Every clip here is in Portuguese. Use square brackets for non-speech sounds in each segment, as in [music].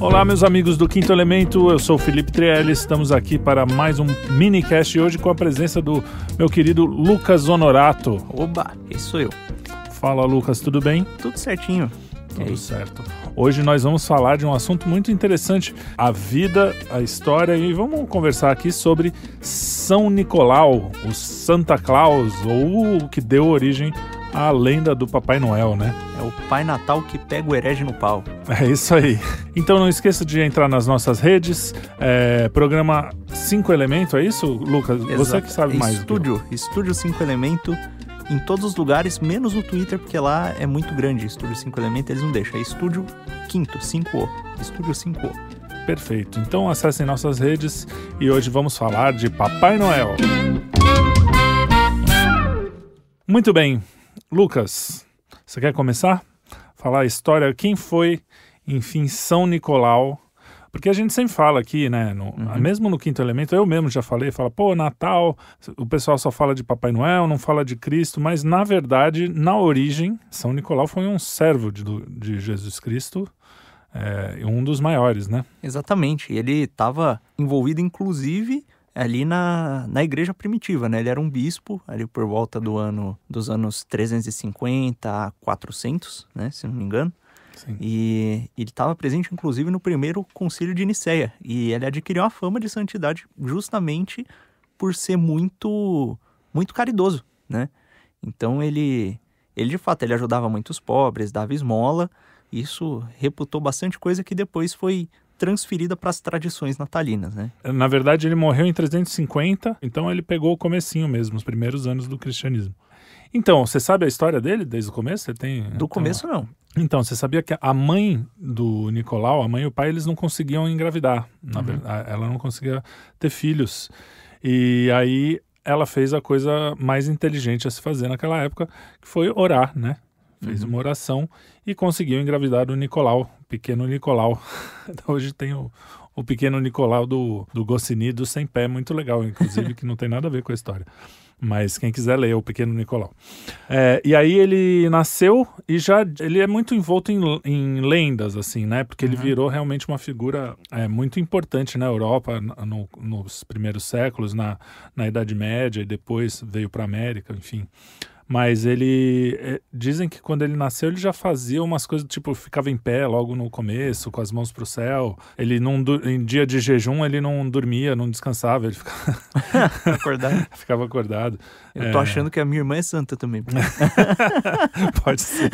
Olá, meus amigos do Quinto Elemento, eu sou o Felipe Trielli, estamos aqui para mais um minicast hoje com a presença do meu querido Lucas Honorato. Oba, esse sou eu. Fala, Lucas, tudo bem? Tudo certinho. Tudo certo. Hoje nós vamos falar de um assunto muito interessante, a vida, a história e vamos conversar aqui sobre São Nicolau, o Santa Claus ou o que deu origem à lenda do Papai Noel, né? É o Pai Natal que pega o herege no pau. É isso aí. Então não esqueça de entrar nas nossas redes, é, programa 5 Elemento, é isso, Lucas? Exato. Você que sabe mais. Estúdio, Estúdio 5 Elemento em todos os lugares, menos no Twitter, porque lá é muito grande. Estúdio 5 Elemento, eles não deixam. É Estúdio Quinto, 5O. Estúdio 5O. Perfeito. Então acessem nossas redes e hoje vamos falar de Papai Noel. Muito bem. Lucas, você quer começar? Falar a história, quem foi, enfim, São Nicolau porque a gente sempre fala aqui, né? No, uhum. Mesmo no quinto elemento, eu mesmo já falei, fala, pô, Natal, o pessoal só fala de Papai Noel, não fala de Cristo, mas na verdade, na origem, São Nicolau foi um servo de, de Jesus Cristo, é, um dos maiores, né? Exatamente. Ele estava envolvido, inclusive, ali na, na igreja primitiva, né? Ele era um bispo ali por volta do ano dos anos 350 a 400, né? Se não me engano. Sim. E ele estava presente, inclusive, no primeiro concílio de Nicéia. E ele adquiriu a fama de santidade justamente por ser muito, muito caridoso, né? Então ele, ele de fato, ele ajudava muitos pobres, dava esmola. Isso reputou bastante coisa que depois foi transferida para as tradições natalinas, né? Na verdade, ele morreu em 350, então ele pegou o comecinho mesmo, os primeiros anos do cristianismo. Então, você sabe a história dele desde o começo? Você tem? Do então, começo não. Então, você sabia que a mãe do Nicolau, a mãe e o pai, eles não conseguiam engravidar. Na uhum. verdade, ela não conseguia ter filhos. E aí ela fez a coisa mais inteligente a se fazer naquela época, que foi orar, né? Fez uhum. uma oração e conseguiu engravidar o Nicolau, pequeno Nicolau. [laughs] Hoje tem o, o pequeno Nicolau do, do Goscinny do Sem Pé, muito legal, inclusive, que não tem nada a ver com a história. Mas quem quiser ler, o Pequeno Nicolau. É, e aí ele nasceu e já ele é muito envolto em, em lendas, assim, né? Porque ele uhum. virou realmente uma figura é, muito importante na Europa no, nos primeiros séculos, na, na Idade Média, e depois veio para a América, enfim. Mas ele. É, dizem que quando ele nasceu, ele já fazia umas coisas, tipo, ficava em pé logo no começo, com as mãos pro céu. Ele não. Em dia de jejum, ele não dormia, não descansava, ele ficava. [laughs] acordado. [laughs] ficava acordado. Eu tô é... achando que a minha irmã é santa também. [laughs] Pode ser.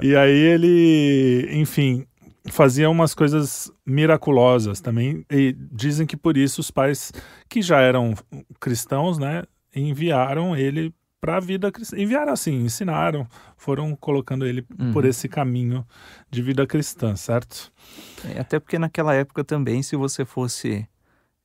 e aí ele, enfim, fazia umas coisas miraculosas também. E dizem que por isso os pais que já eram cristãos, né, enviaram ele para a vida cristã. Enviaram assim, ensinaram, foram colocando ele uhum. por esse caminho de vida cristã, certo? É, até porque naquela época também, se você fosse.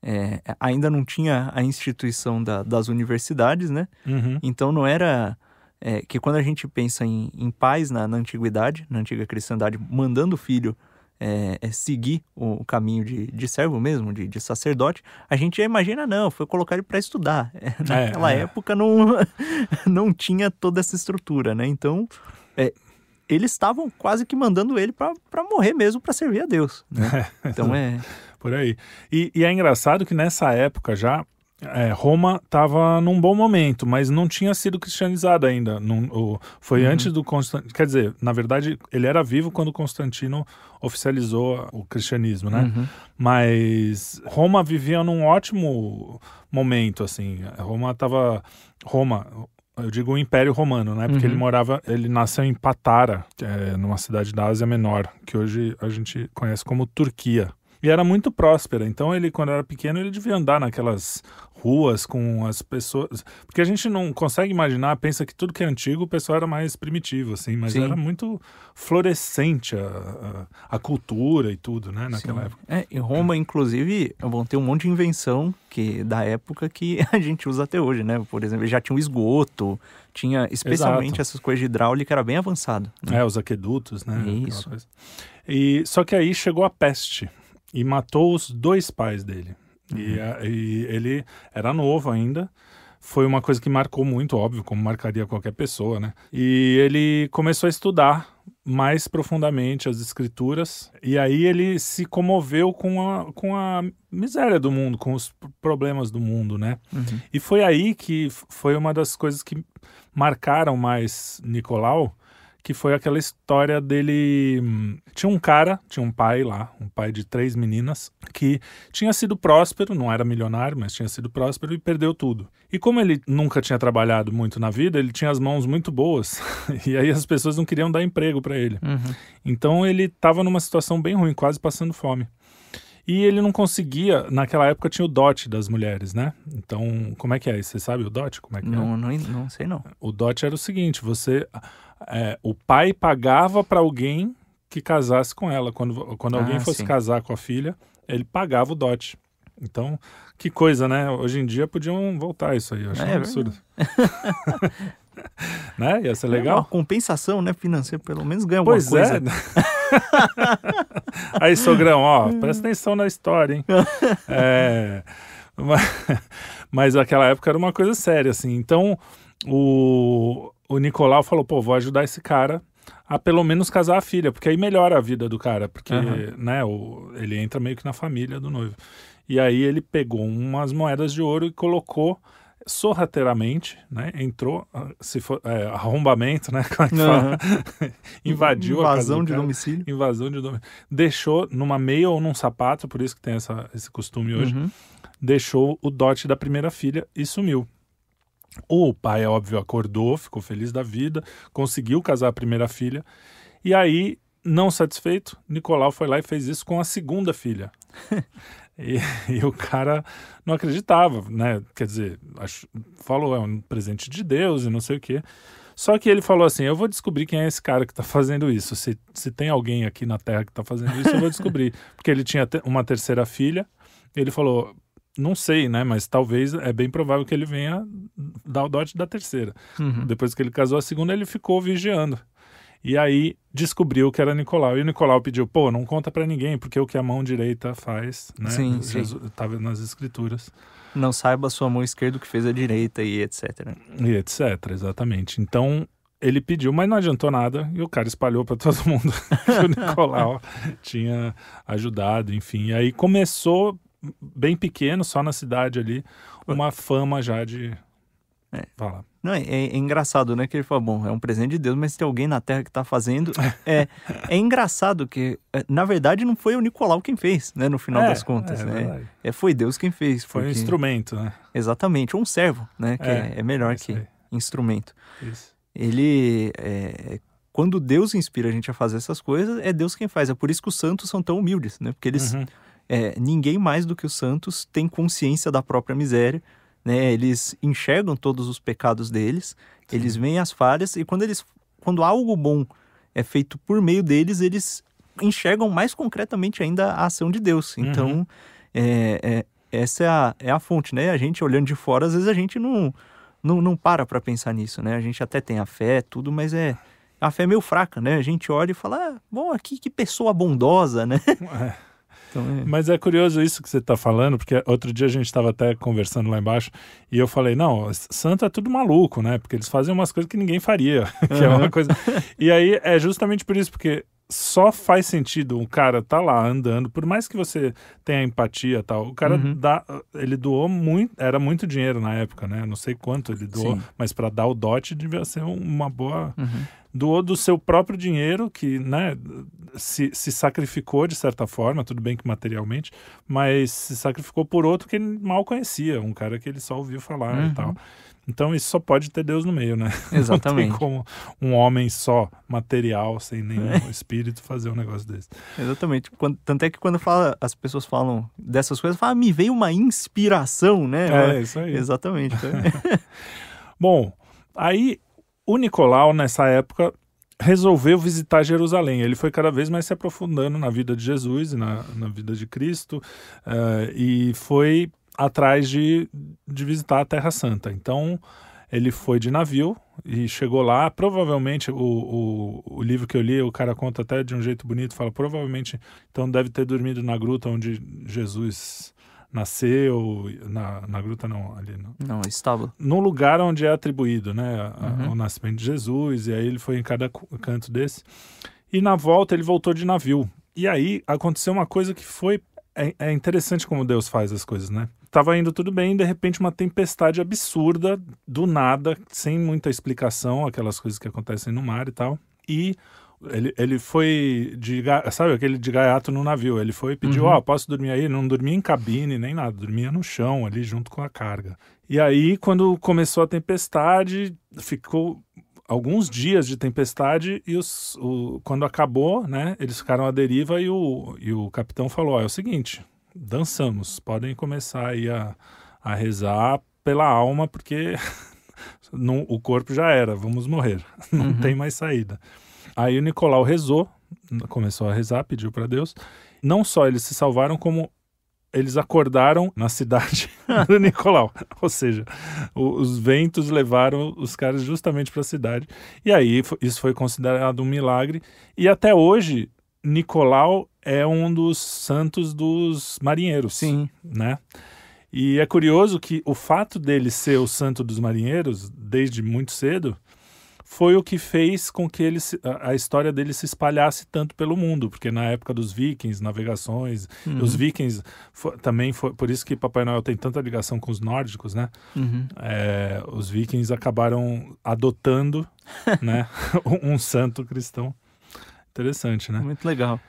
É, ainda não tinha a instituição da, das universidades, né? Uhum. Então não era. É, que quando a gente pensa em, em pais na, na antiguidade, na antiga cristandade, mandando o filho é, é seguir o, caminho de, de servo mesmo, de, de, sacerdote, a gente já imagina, não, foi colocar ele para estudar. [laughs] É, naquela é, época não, [laughs] não tinha toda essa estrutura, né? Então, é, eles estavam quase que mandando ele para morrer mesmo para servir a Deus. Né? [laughs] Então é. Por aí. E, e, é engraçado que nessa época já é, Roma estava num bom momento, mas não tinha sido cristianizada ainda. Não, o, foi uhum. antes do Constantino. Quer dizer, na verdade, ele era vivo quando Constantino oficializou o cristianismo, né? Uhum. Mas Roma vivia num ótimo momento, assim. Roma estava. Roma, eu digo o Império Romano, né? Porque uhum. ele morava, ele nasceu em Patara, é, numa cidade da Ásia Menor, que hoje a gente conhece como Turquia. E era muito próspera. Então ele, quando era pequeno, ele devia andar naquelas ruas com as pessoas. Porque a gente não consegue imaginar, pensa que tudo que é antigo, o pessoal era mais primitivo, assim, mas Sim. era muito florescente a, a, a, cultura e tudo, né, naquela Sim. época. É, em Roma, inclusive, vão ter um monte de invenção que da época que [laughs] a gente usa até hoje, né? Por exemplo, já tinha um esgoto, tinha especialmente Exato. essas coisas de hidráulica, era bem avançado. Né? É, os aquedutos, né? Isso. E, só que aí chegou a peste e matou os dois pais dele. Uhum. E, e, ele era novo ainda. Foi uma coisa que marcou muito, óbvio, como marcaria qualquer pessoa, né? E ele começou a estudar mais profundamente as escrituras e aí ele se comoveu com a, com a miséria do mundo, com os problemas do mundo, né? Uhum. E foi aí que foi uma das coisas que marcaram mais Nicolau, que foi aquela história dele. Tinha um cara, tinha um pai lá, um pai de três meninas, que tinha sido próspero, não era milionário, mas tinha sido próspero e perdeu tudo. E como ele nunca tinha trabalhado muito na vida, ele tinha as mãos muito boas, [laughs] e aí as pessoas não queriam dar emprego para ele. Uhum. Então ele estava numa situação bem ruim, quase passando fome. E ele não conseguia, naquela época tinha o dote das mulheres, né? Então, como é que é? Você sabe o dote? Como é que Não, é? não, não sei não. O dote era o seguinte: você, é, o pai pagava para alguém que casasse com ela. Quando, quando alguém Ah, fosse sim. casar com a filha, ele pagava o dote. Então, que coisa, né? Hoje em dia podiam voltar isso aí. Eu acho É, um é absurdo. [laughs] né? Ia ser É uma legal. compensação, né, financeira, pelo menos ganha alguma Pois coisa. é. [laughs] Aí, sogrão, ó, presta atenção na história, hein? [laughs] É, mas, mas aquela época era uma coisa séria, assim. Então, o, o Nicolau falou, pô, vou ajudar esse cara a pelo menos casar a filha, porque aí melhora a vida do cara, porque, Aham. né, o, ele entra meio que na família do noivo. E aí ele pegou umas moedas de ouro e colocou sorrateiramente, né? Entrou, ah, se for é, arrombamento, né? [laughs] Como é que fala? [laughs] Invadiu a casa Invasão de cara. domicílio. Invasão de domínio. Deixou numa meia ou num sapato, por isso que tem essa, esse costume hoje, Uhum. deixou o dote da primeira filha e sumiu. O pai, é óbvio, acordou, ficou feliz da vida, conseguiu casar a primeira filha. E aí, não satisfeito, Nicolau foi lá e fez isso com a segunda filha. [laughs] e, e o cara não acreditava, né? Quer dizer, acho- falou, é um presente de Deus e não sei o quê. Só que ele falou assim: eu vou descobrir quem é esse cara que está fazendo isso. Se, se tem alguém aqui na Terra que está fazendo isso, eu vou descobrir. [laughs] Porque ele tinha uma terceira filha. Ele falou: não sei, né? Mas talvez é bem provável que ele venha dar o dote da terceira. Uhum. Depois que ele casou a segunda, ele ficou vigiando. E aí descobriu que era Nicolau. E o Nicolau pediu: pô, não conta pra ninguém, porque o que a mão direita faz, né? Sim, sim. Jesus, Tava nas escrituras. Não saiba a sua mão esquerda o que fez a direita e etc. E etc, exatamente. Então ele pediu, mas não adiantou nada e o cara espalhou para todo mundo [laughs] que o Nicolau tinha ajudado, enfim. E aí começou bem pequeno, só na cidade ali, uma fama já de. É. Fala. Não, é, é engraçado, né? Que ele fala, bom, é um presente de Deus, mas tem alguém na Terra que tá fazendo. É, é engraçado que, é, na verdade, não foi o Nicolau quem fez, né? No final É, das contas, é né? É, foi Deus quem fez. Foi um porque- instrumento, né? Exatamente, um servo, né? Que é, é melhor isso que aí, instrumento. isso. Ele, é, quando Deus inspira a gente a fazer essas coisas, é Deus quem faz. É por isso que os santos são tão humildes, né? Porque eles, Uhum. É, ninguém mais do que os santos tem consciência da própria miséria, né? Eles enxergam todos os pecados deles, eles veem as falhas e quando eles, quando algo bom é feito por meio deles, eles enxergam mais concretamente ainda a ação de Deus. Então, é, é, essa é a, é a fonte, né? A gente olhando de fora, às vezes a gente não, não, não para para pensar nisso, né? A gente até tem a fé, tudo, mas é a fé é meio fraca, né? A gente olha e fala, ah, bom, aqui que pessoa bondosa, né? [laughs] É. Então, é... Mas é curioso isso que você está falando, porque outro dia a gente estava até conversando lá embaixo e eu falei: não, santo é tudo maluco, né? Porque eles fazem umas coisas que ninguém faria, [laughs] que é uma Uhum. coisa. E aí é justamente por isso, porque só faz sentido um cara tá lá andando, por mais que você tenha empatia e tal, o cara Uhum. dá, ele doou muito, era muito dinheiro na época, né? Não sei quanto ele doou, Sim. mas para dar o dote devia ser uma boa Uhum. Doou do seu próprio dinheiro, que né, se, se sacrificou de certa forma, tudo bem que materialmente, mas se sacrificou por outro que ele mal conhecia, um cara que ele só ouviu falar Uhum. e tal. Então isso só pode ter Deus no meio, né? [laughs] Exatamente. Não tem como um homem só, material, sem nenhum É. espírito, fazer um negócio desse. Exatamente. Quando- tanto é que quando fala, as pessoas falam dessas coisas, fala, ah, me veio uma inspiração, né? É, isso aí. Exatamente. Então, [laughs] Bom, aí o Nicolau, nessa época, resolveu visitar Jerusalém. Ele foi cada vez mais se aprofundando na vida de Jesus e na, na vida de Cristo eh, e foi atrás de, de visitar a Terra Santa. Então, ele foi de navio e chegou lá. Provavelmente, o, o, o livro que eu li, o cara conta até de um jeito bonito, fala, provavelmente, então deve ter dormido na gruta onde Jesus nasceu, na, na gruta não, ali no, Não, estábulo. no lugar onde é atribuído, né, a- Uhum. o nascimento de Jesus, e aí ele foi em cada canto desse. E na volta ele voltou de navio. E aí aconteceu uma coisa que foi é, é interessante como Deus faz as coisas, né? Tava indo tudo bem, de repente uma tempestade absurda, do nada, sem muita explicação, aquelas coisas que acontecem no mar e tal. E ele, ele foi de, sabe, aquele de gaiato no navio. Ele foi e pediu, ó, Uhum. posso dormir aí? Não dormia em cabine nem nada, dormia no chão ali junto com a carga. E aí, quando começou a tempestade, ficou alguns dias de tempestade e os, o, quando acabou, né, eles ficaram à deriva e o, e o capitão falou, ó, é o seguinte, dançamos, podem começar aí a, a rezar pela alma, porque [laughs] não- o corpo já era, vamos morrer, [laughs] não Uhum. tem mais saída. Aí o Nicolau rezou, começou a rezar, pediu para Deus. Não só eles se salvaram, como eles acordaram na cidade [laughs] do Nicolau. Ou seja, o- os ventos levaram os caras justamente para a cidade. E aí isso foi considerado um milagre. E até hoje, Nicolau é um dos santos dos marinheiros Sim. né? E é curioso que o fato dele ser o santo dos marinheiros, desde muito cedo, foi o que fez com que ele a, história dele se espalhasse tanto pelo mundo, porque na época dos vikings, navegações, Uhum. os vikings também foi por isso que Papai Noel tem tanta ligação com os nórdicos, né? Uhum. É, os vikings acabaram adotando, [laughs] né, um, [laughs] um santo cristão. Interessante, né? Muito legal.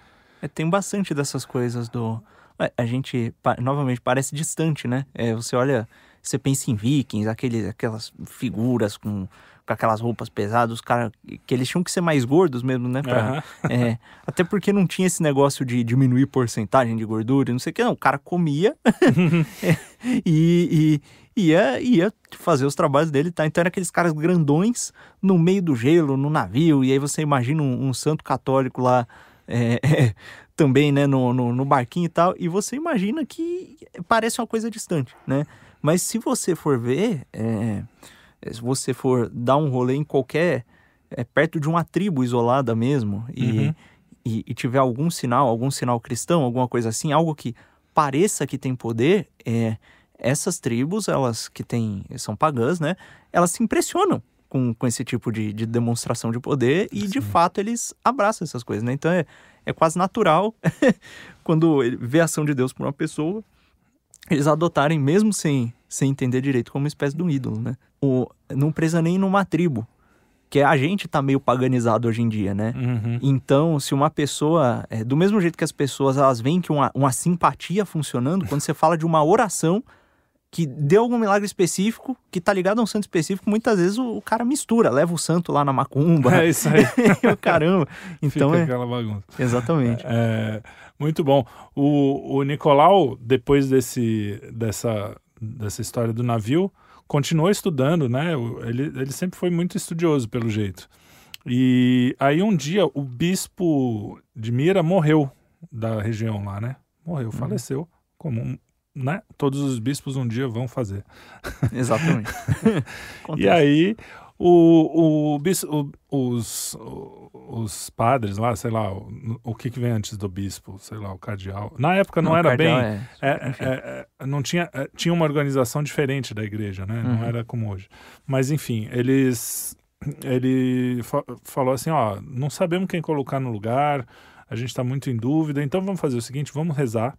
É, tem bastante dessas coisas do. É, A gente, novamente, parece distante, né? É, você olha, você pensa em vikings, aqueles, aquelas figuras com, com aquelas roupas pesadas, os caras que eles tinham que ser mais gordos mesmo, né? Pra, Aham. é, [laughs] até porque não tinha esse negócio de diminuir porcentagem de gordura, e não sei o que, não. O cara comia [laughs] [laughs] e, e ia, ia fazer os trabalhos dele, tá? Então, era aqueles caras grandões no meio do gelo, no navio, e aí você imagina um, um santo católico lá é, é, também, né, no, no, no barquinho e tal, e você imagina que parece uma coisa distante, né? Mas se você for ver, é, se você for dar um rolê em qualquer. é, perto de uma tribo isolada mesmo, e, Uhum. e, e tiver algum sinal, algum sinal cristão, alguma coisa assim, algo que pareça que tem poder, é, essas tribos, elas que têm, são pagãs, né? Elas se impressionam com, com esse tipo de, de demonstração de poder e, de Sim. fato, eles abraçam essas coisas, né? Então, é, é quase natural [laughs] quando ele vê a ação de Deus por uma pessoa, eles adotarem, mesmo sem, sem entender direito, como uma espécie de um ídolo, né? O, não precisa nem numa tribo, que a gente tá meio paganizado hoje em dia, né? Uhum. Então, se uma pessoa, é, do mesmo jeito que as pessoas elas veem que uma, uma simpatia funcionando, quando você fala de uma oração que deu algum milagre específico, que tá ligado a um santo específico, muitas vezes o, o cara mistura, leva o santo lá na macumba, É isso aí. [laughs] o caramba. [laughs] Então Fica é, aquela bagunça. exatamente. É, muito bom. O, o Nicolau, depois desse, dessa, dessa história do navio, continuou estudando, né? Ele, ele sempre foi muito estudioso, pelo jeito. E aí um dia o bispo de Mira morreu da região lá, né? Morreu, faleceu, como um- né? Todos os bispos um dia vão fazer. [laughs] Exatamente. E aí o, o, bis- o- os, os padres lá, sei lá, o, o que, que vem antes do bispo, sei lá, o cardeal. Na época não, era bem. é- é- é- é, não tinha, é, tinha uma organização diferente da igreja, né? Não Uhum. era como hoje. Mas enfim, eles. Ele fa- falou assim: ó, não sabemos quem colocar no lugar, a gente está muito em dúvida, então vamos fazer o seguinte: vamos rezar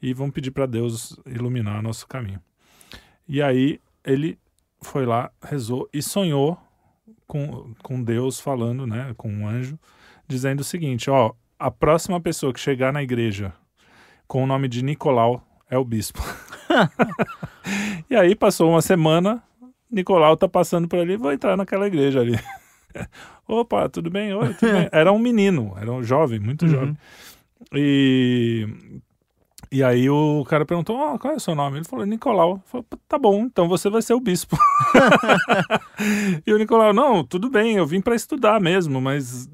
e vamos pedir para Deus iluminar nosso caminho. E aí ele foi lá, rezou e sonhou com, com Deus falando, né, com um anjo, dizendo o seguinte: ó, a próxima pessoa que chegar na igreja com o nome de Nicolau é o bispo. [laughs] e aí passou uma semana, Nicolau tá passando por ali, vou entrar naquela igreja ali. [laughs] Opa, tudo bem? Oi, tudo bem? [laughs] Era um menino, era um jovem, muito Uhum. jovem. E, e aí o cara perguntou, "Ah, qual é o seu nome? Ele falou, Nicolau. Eu falei, tá bom, então você vai ser o bispo. [laughs] e o Nicolau, não, tudo bem, eu vim para estudar mesmo, mas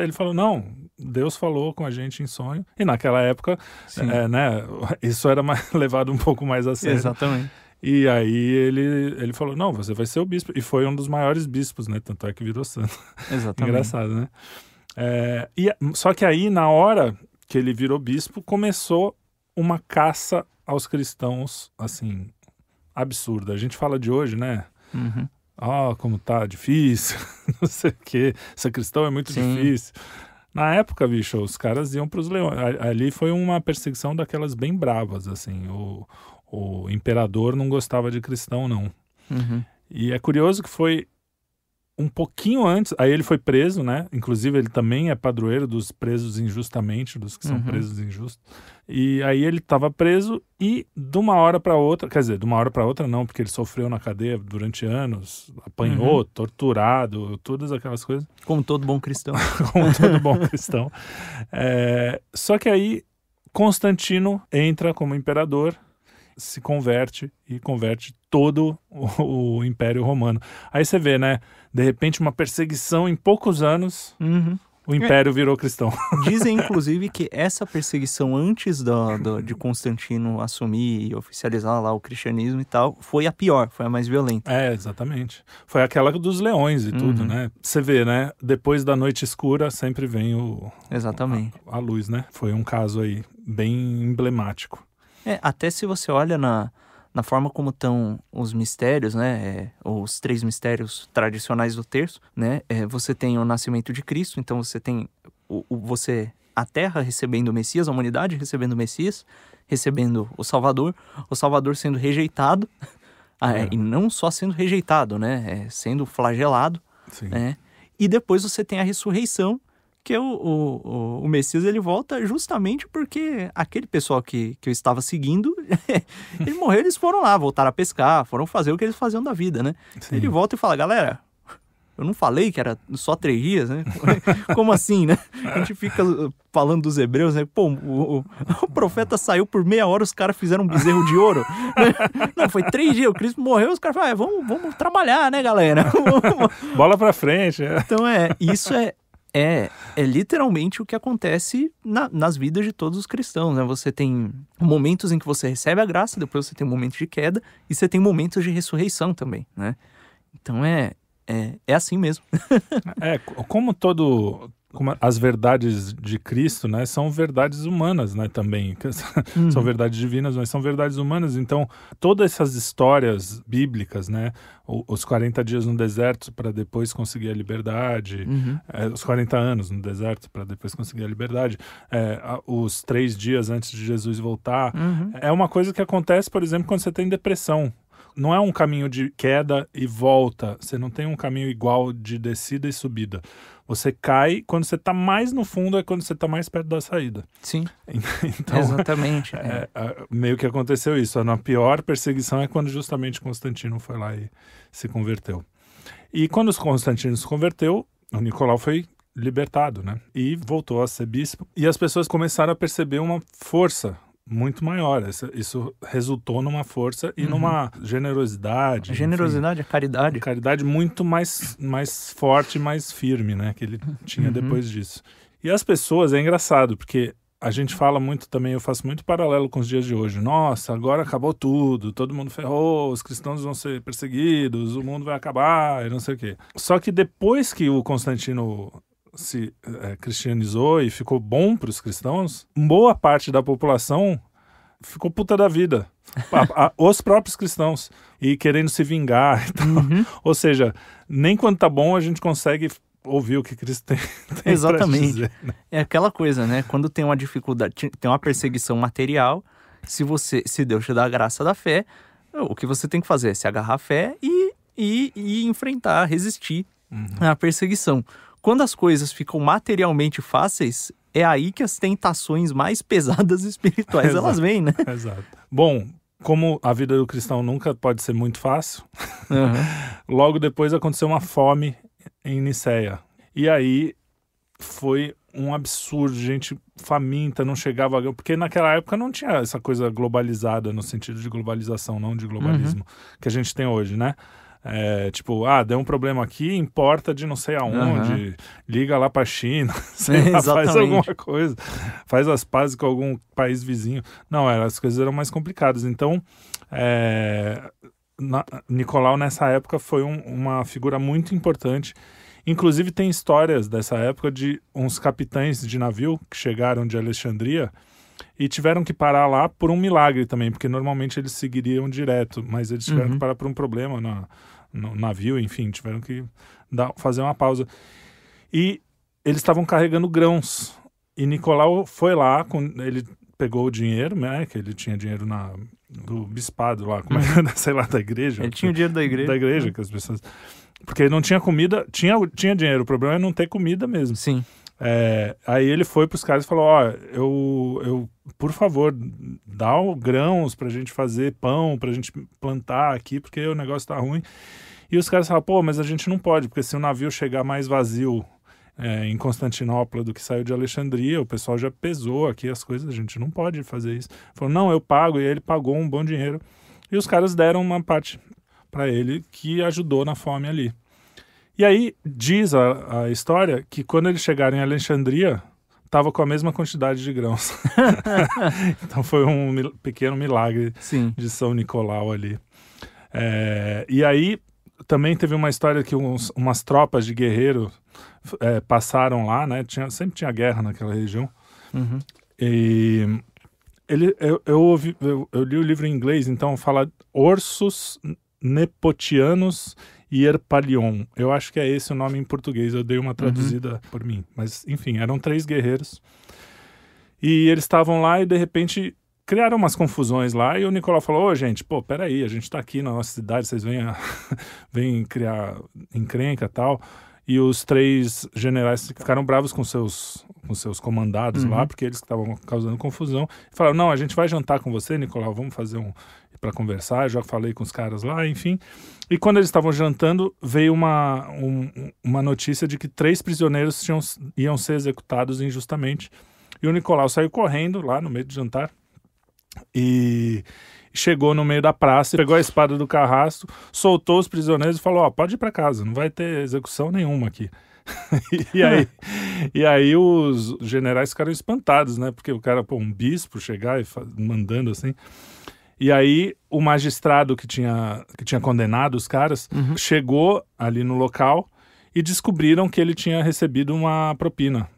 ele falou, não, Deus falou com a gente em sonho. E naquela época, é, né, [laughs] isso era mais, [laughs] levado um pouco mais a sério. Exatamente. E aí ele, ele falou, não, você vai ser o bispo. E foi um dos maiores bispos, né? Tanto é que virou santo. Exatamente. Engraçado, né? É, e, só que aí, na hora que ele virou bispo, começou uma caça aos cristãos, assim, absurda. A gente fala de hoje, né? Uhum. Ah, como tá difícil, [laughs] não sei o quê. Ser cristão é muito Sim. difícil. Na época, bicho, os caras iam pros leões. A- Ali foi uma perseguição daquelas bem bravas, assim. O, o imperador não gostava de cristão, não. Uhum. E é curioso que foi um pouquinho antes, aí ele foi preso, né? Inclusive ele também é padroeiro dos presos injustamente, dos que são Uhum. presos injustos. E aí ele estava preso e de uma hora para outra, quer dizer, de uma hora para outra não, porque ele sofreu na cadeia durante anos, apanhou, Uhum. torturado, todas aquelas coisas, [laughs] Como todo bom cristão. [laughs] como todo bom cristão. É, só que aí Constantino entra como imperador, se converte e converte todo o, o Império Romano. Aí você vê, né? De repente, uma perseguição em poucos anos, Uhum. O Império virou cristão. [laughs] Dizem, inclusive, que essa perseguição antes do, do- de Constantino assumir e oficializar lá o cristianismo e tal, foi a pior, foi a mais violenta. É, exatamente. Foi aquela dos leões e tudo, Uhum. né? Você vê, né? Depois da noite escura sempre vem o, Exatamente. a, a luz, né? Foi um caso aí bem emblemático. É, até se você olha na, na forma como estão os mistérios, né? é, os três mistérios tradicionais do terço, né? é, você tem o nascimento de Cristo, então você tem o, o- você a Terra recebendo o Messias, a humanidade recebendo o Messias, recebendo o Salvador, o Salvador sendo rejeitado, [laughs] ah, é, É. e não só sendo rejeitado, né? é, sendo flagelado, Sim. né? E depois você tem a ressurreição, que é o, o, o- Messias ele volta justamente porque aquele pessoal que, que eu estava seguindo, [laughs] ele morreu, eles foram lá, voltaram a pescar, foram fazer o que eles faziam da vida, né? Sim. Ele volta e fala, galera, eu não falei que era só três dias, né? [laughs] Como assim, né? A gente fica falando dos hebreus, né? Pô, o, o- o profeta saiu por meia hora, os caras fizeram um bezerro de ouro. [laughs] Não, foi três dias, o Cristo morreu, os caras falaram, ah, vamos, vamos trabalhar, né, galera? Bola pra frente. é. Então é, isso é, é, é literalmente o que acontece na- nas vidas de todos os cristãos, né? Você tem momentos em que você recebe a graça, depois você tem momentos de queda e você tem momentos de ressurreição também, né? Então é, é, é assim mesmo. [laughs] É, co- como todo. Como as verdades de Cristo, né, são verdades humanas, né, também. [laughs] São verdades divinas, mas são verdades humanas. Então, todas essas histórias bíblicas, né, os 40 dias no deserto para depois conseguir a liberdade, Uhum. é, os 40 anos no deserto para depois conseguir a liberdade, é, os três dias antes de Jesus voltar, Uhum. é uma coisa que acontece, por exemplo, quando você tem depressão. Não é um caminho de queda e volta. Você não tem um caminho igual de descida e subida. Você cai, quando você está mais no fundo é quando você está mais perto da saída. Sim, [laughs] Então, exatamente. [laughs] é. é, é, meio que aconteceu isso. A pior perseguição é quando justamente Constantino foi lá e se converteu. E quando Constantino se converteu, o Nicolau foi libertado, né? E voltou a ser bispo. E as pessoas começaram a perceber uma força muito maior. Isso, isso resultou numa força e Uhum. numa generosidade. A enfim, generosidade, a caridade. caridade muito mais, mais forte, mais firme, né? Que ele tinha Uhum. depois disso. E as pessoas, é engraçado, porque a gente fala muito também, eu faço muito paralelo com os dias de hoje. Nossa, agora acabou tudo, todo mundo ferrou, os cristãos vão ser perseguidos, o mundo vai acabar e não sei o quê. Só que depois que o Constantino se eh, cristianizou e ficou bom para os cristãos, boa parte da população ficou puta da vida. [laughs] A- a- os próprios cristãos. E querendo se vingar e tal. Uhum. Ou seja, nem quando tá bom a gente consegue ouvir o que Cristo tem, [laughs] tem Exatamente. dizer. É aquela coisa, né? Quando tem uma dificuldade, tem uma perseguição material, se você, se Deus te dá a graça da fé, o que você tem que fazer é se agarrar à fé e, e, e enfrentar, resistir Uhum. à perseguição. Quando as coisas ficam materialmente fáceis, é aí que as tentações mais pesadas [laughs] espirituais Exato. elas vêm, né? Exato. Bom, como a vida do cristão nunca pode ser muito fácil, Uhum. [laughs] logo depois aconteceu uma fome em Niceia. E aí foi um absurdo, gente faminta, não chegava, porque naquela época não tinha essa coisa globalizada no sentido de globalização, não de globalismo que a gente tem hoje, né? É, tipo, ah, deu um problema aqui, importa de não sei aonde, liga lá pra China, [laughs] [laughs] sei lá, faz alguma coisa, faz as pazes com algum país vizinho. Não, era, as coisas eram mais complicadas. Então, é, na- Nicolau nessa época foi um- uma figura muito importante. Inclusive tem histórias dessa época de uns capitães de navio que chegaram de Alexandria E tiveram que parar lá por um milagre também, porque normalmente eles seguiriam direto, mas eles tiveram Uhum. que parar por um problema na, no navio, enfim, tiveram que dar, fazer uma pausa. E eles estavam carregando grãos. E Nicolau foi lá, com, ele pegou o dinheiro, né? Que ele tinha dinheiro na, do bispado lá, como é é, [laughs] sei lá, da igreja. Ele tinha o dinheiro da igreja. Da igreja, que as pessoas. Porque não tinha comida, tinha, tinha dinheiro, o problema é não ter comida mesmo. Sim. É, aí ele foi pros caras e falou: Ó, eu, eu, por favor, dá o grãos pra gente fazer pão, pra gente plantar aqui, porque o negócio tá ruim. E os caras falaram: pô, mas a gente não pode, porque se o navio chegar mais vazio é, em Constantinopla do que saiu de Alexandria, o pessoal já pesou aqui as coisas, a gente não pode fazer isso. Falou: não, eu pago. E ele pagou um bom dinheiro. E os caras deram uma parte para ele que ajudou na fome ali. E aí diz a, a história que quando eles chegaram em Alexandria, estava com a mesma quantidade de grãos. [laughs] [laughs] então foi um mil- pequeno milagre Sim. de São Nicolau ali. É, e aí também teve uma história que uns- umas tropas de guerreiro é, passaram lá, né? Tinha, sempre tinha guerra naquela região. Uhum. E ele, eu, eu, ouvi- eu- eu li o livro em inglês, então fala Orsus Nepotianos e Erpalion. Eu acho que é esse o nome em português, eu dei uma traduzida por mim. Mas, enfim, eram três guerreiros. E eles estavam lá e, de repente, criaram umas confusões lá. E o Nicolau falou: Ô, gente, pô, peraí, a gente tá aqui na nossa cidade, vocês vêm, a- [laughs] vêm criar encrenca e tal. E os três generais ficaram bravos com seus, com seus comandados Uhum. lá, porque eles estavam causando confusão. E falaram: não, a gente vai jantar com você, Nicolau, vamos fazer um. Para conversar. Já falei com os caras lá, enfim. E quando eles estavam jantando, veio uma, um- uma notícia de que três prisioneiros tinham, iam ser executados injustamente. E o Nicolau saiu correndo lá no meio do jantar e chegou no meio da praça, pegou a espada do carrasco, soltou os prisioneiros e falou: Ó, pode ir para casa, não vai ter execução nenhuma aqui. [laughs] e, aí, e aí os generais ficaram espantados, né? Porque o cara, pô, um bispo chegar e mandando assim. E aí o magistrado que tinha, que tinha condenado os caras Uhum. chegou ali no local e descobriram que ele tinha recebido uma propina.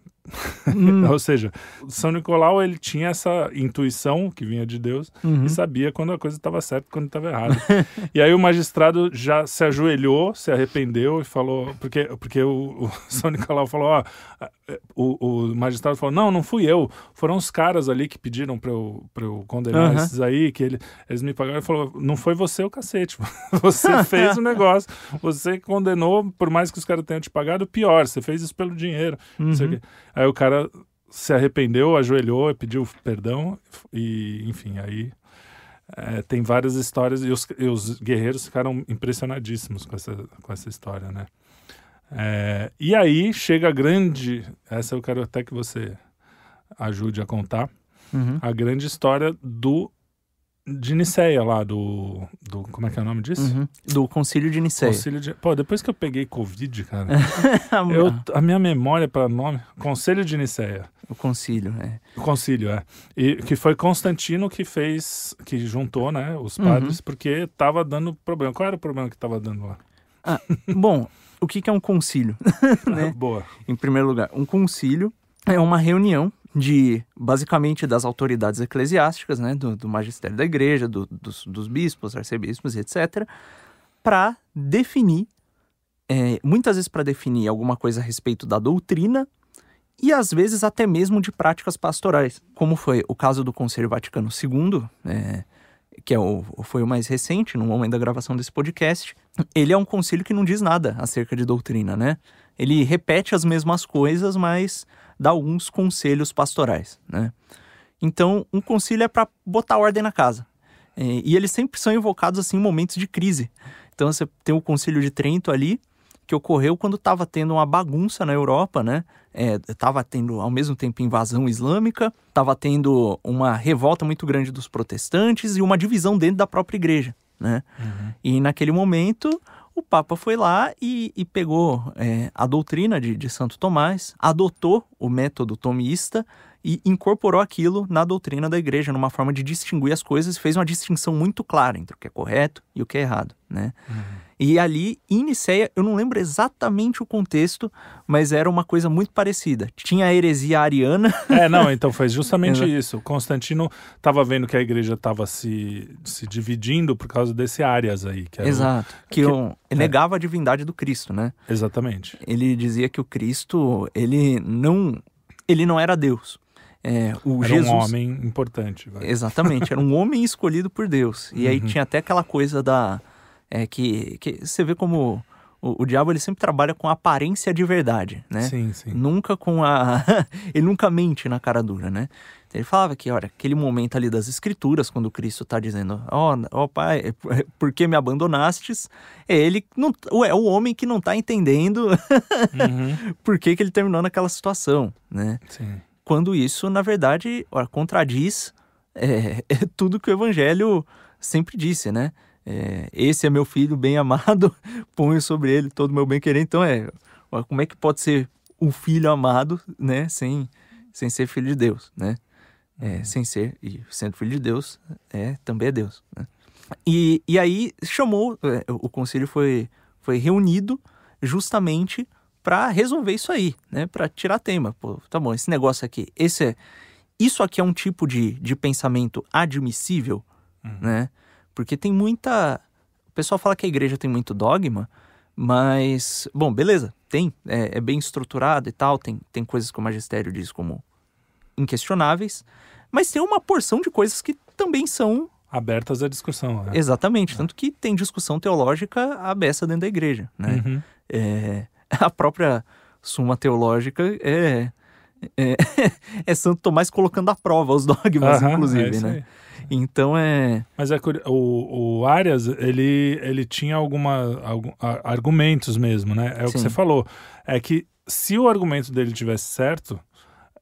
Hum. [laughs] Ou seja, São Nicolau ele tinha essa intuição que vinha de Deus Uhum. e sabia quando a coisa estava certa e quando estava errada. [laughs] e aí o magistrado já se ajoelhou, se arrependeu e falou, porque, porque o, o [laughs] São Nicolau falou, ó, o, o magistrado falou, não, não fui eu, foram os caras ali que pediram para eu, pra eu condenar Aham. esses aí, que ele, eles me pagaram. Ele falou, não foi você o cacete, você fez o negócio, você condenou, por mais que os caras tenham te pagado, pior, você fez isso pelo dinheiro. não sei o Uhum. quê. Aí o cara se arrependeu, ajoelhou, pediu perdão e, enfim, aí é, tem várias histórias e os, e os guerreiros ficaram impressionadíssimos com essa, com essa história, né? É, e aí chega a grande, essa eu quero até que você ajude a contar, Uhum. a grande história do de Niceia lá, do, do como é que é o nome disso? Uhum. Do Concílio de. Concílio de... Pô, depois que eu peguei Covid, cara, [laughs] eu, a minha memória para nome, Conselho de Niceia. O Concílio, é. O concílio, é. E que foi Constantino que fez, que juntou, né, os Uhum. padres, porque tava dando problema. Qual era o problema que tava dando lá? Bom, o que que é um concílio? [laughs] [laughs] Né? Boa. Em primeiro lugar, um concílio é uma reunião de, basicamente, das autoridades eclesiásticas, né, do, do magistério da igreja, do- dos, dos bispos, arcebispos, etc., para definir, é, muitas vezes para definir alguma coisa a respeito da doutrina e às vezes até mesmo de práticas pastorais, como foi o caso do Conselho Vaticano II, é, que é o, foi o mais recente, no momento da gravação desse podcast. Ele é um concílio que não diz nada acerca de doutrina, né? Ele repete as mesmas coisas, mas dá alguns conselhos pastorais, né? Então, um concílio é para botar ordem na casa. É, e eles sempre são invocados assim em momentos de crise. Então, você tem o concílio de Trento ali, que ocorreu quando estava tendo uma bagunça na Europa, né? Estava tendo ao mesmo tempo invasão islâmica, estava tendo uma revolta muito grande dos protestantes e uma divisão dentro da própria igreja, né? E naquele momento o Papa foi lá e, e pegou é, a doutrina de, de Santo Tomás, adotou o método tomista e incorporou aquilo na doutrina da igreja, numa forma de distinguir as coisas, fez uma distinção muito clara entre o que é correto e o que é errado, né? Uhum. E ali, em Niceia, eu não lembro exatamente o contexto, mas era uma coisa muito parecida. Tinha a heresia ariana. [laughs] É, não, então foi justamente isso. Constantino estava vendo que a igreja estava se, se dividindo por causa desse Arias aí. Que Exato. O... Que, que um, é. negava a divindade do Cristo, né? Exatamente. Ele dizia que o Cristo, ele não, ele não era Deus. É, o era Jesus... um homem importante. Vai. Exatamente, era um homem escolhido por Deus. E uhum. aí tinha até aquela coisa da é que, que você vê como o, o, diabo ele sempre trabalha com aparência de verdade, né? Sim, sim. Nunca com a. [laughs] ele nunca mente na cara dura, né? Ele falava que, olha, aquele momento ali das escrituras, quando Cristo está dizendo, ó, oh, oh, pai, [laughs] por que me abandonastes? É ele, não, é o homem que não está entendendo uhum. [laughs] por que, que ele terminou naquela situação, né? Sim. Quando isso, na verdade, contradiz é, [laughs] é tudo que o evangelho sempre disse, né? É, esse é meu filho bem amado, [laughs] ponho sobre ele todo o meu bem querer. Então é, como é que pode ser um filho amado, né, sem, sem ser filho de Deus, né? É, uhum. sem ser, e sendo filho de Deus, é, também é Deus, né? E, e aí chamou, é, o conselho foi, foi reunido justamente para resolver isso aí, né? Para tirar tema. Pô, tá bom, esse negócio aqui, esse é, isso aqui é um tipo de, de pensamento admissível, uhum. né? Porque tem muita. O pessoal fala que a igreja tem muito dogma, mas, bom, beleza, tem. É, é bem estruturado e tal, tem, tem coisas que o magistério diz como inquestionáveis, mas tem uma porção de coisas que também são. Abertas à discussão. Né? Exatamente, é. tanto que tem discussão teológica aberta dentro da igreja, né? Uhum. É, [laughs] a própria Suma Teológica é, é, [laughs] é Santo Tomás colocando à prova os dogmas, inclusive, é né? Então é. Mas é o, o Arias, ele, ele tinha alguma, algum, argumentos mesmo, né? É o Sim. que você falou. É que se o argumento dele tivesse certo,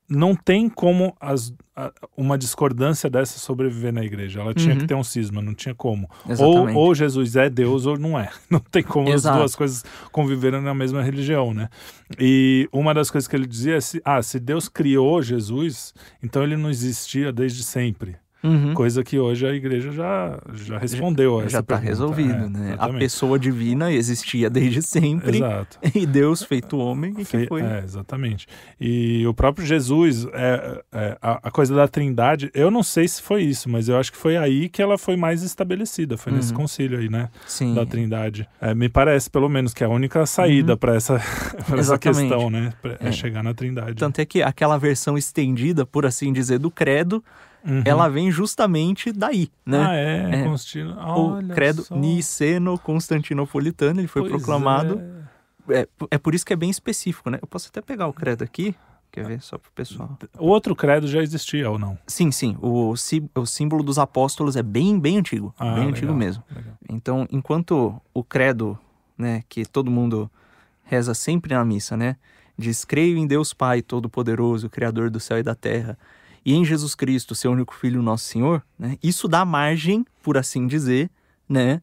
não tem como as, uma discordância dessa sobreviver na igreja. Ela tinha uhum. que ter um cisma, não tinha como. Ou, ou, Jesus é Deus ou não é. [laughs] Não tem como Exato. as duas coisas conviverem na mesma religião, né? E uma das coisas que ele dizia é: se, ah, se Deus criou Jesus, então ele não existia desde sempre. Uhum. Coisa que hoje a igreja já, já respondeu. Já está resolvido, é, né? Exatamente. A pessoa divina existia desde sempre. Exato. [laughs] E Deus feito homem e Fe... que foi. É, exatamente. E o próprio Jesus, é, é a, a, coisa da trindade, eu não sei se foi isso, mas eu acho que foi aí que ela foi mais estabelecida. Foi uhum. nesse concílio aí, né? Sim. Da trindade. É, me parece, pelo menos, que é a única saída uhum. para essa, [laughs] essa questão, né? Pra, é, é. chegar na trindade. Tanto é que aquela versão estendida, por assim dizer, do credo Uhum. ela vem justamente daí, né? Ah, é, é Constantino. o credo só. niceno-constantinopolitano, ele foi pois proclamado. É. é. É, por isso que é bem específico, né? Eu posso até pegar o credo aqui, quer ver, só pro pessoal. O outro credo já existia ou não? Sim, sim. O, o símbolo dos apóstolos é bem, bem antigo. Ah, bem legal, antigo mesmo. Legal. Então, enquanto o credo, né, que todo mundo reza sempre na missa, né? Diz, creio em Deus Pai Todo-Poderoso, Criador do céu e da terra, e em Jesus Cristo, seu único filho, nosso Senhor, né? Isso dá margem, por assim dizer, né,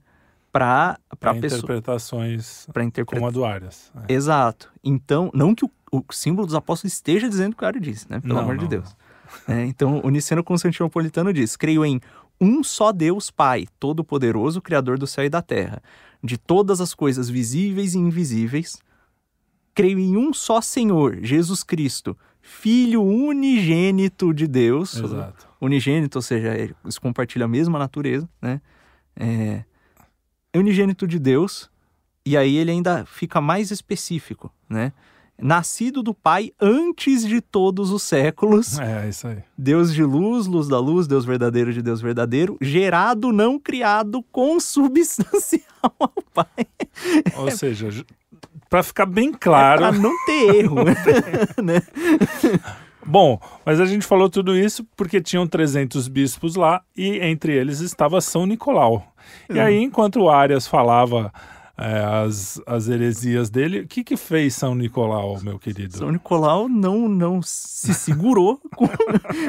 para para interpretações para interpreta... como a do Arias. É. Exato. Então, não que o, o, símbolo dos apóstolos esteja dizendo o que o Arias disse, né? Pelo não, amor não, de Deus. [laughs] É, então, o Niceno Constantinopolitano diz: "Creio em um só Deus Pai, todo-poderoso, criador do céu e da terra, de todas as coisas visíveis e invisíveis. Creio em um só Senhor, Jesus Cristo, filho unigênito de Deus. Exato. Unigênito, ou seja, eles compartilham a mesma natureza, né? É, é unigênito de Deus, e aí ele ainda fica mais específico, né? Nascido do Pai antes de todos os séculos. É, isso aí. Deus de luz, luz da luz, Deus verdadeiro de Deus verdadeiro, gerado, não criado, consubstancial [laughs] ao Pai. Ou seja, para ficar bem claro. É pra não ter erro. [laughs] [laughs] né? Bom, mas a gente falou tudo isso porque tinham 300 bispos lá e entre eles estava São Nicolau. E aí, enquanto o Arias falava é, as, as heresias dele. O que, que fez São Nicolau, meu querido? São Nicolau não, não se segurou [laughs] com,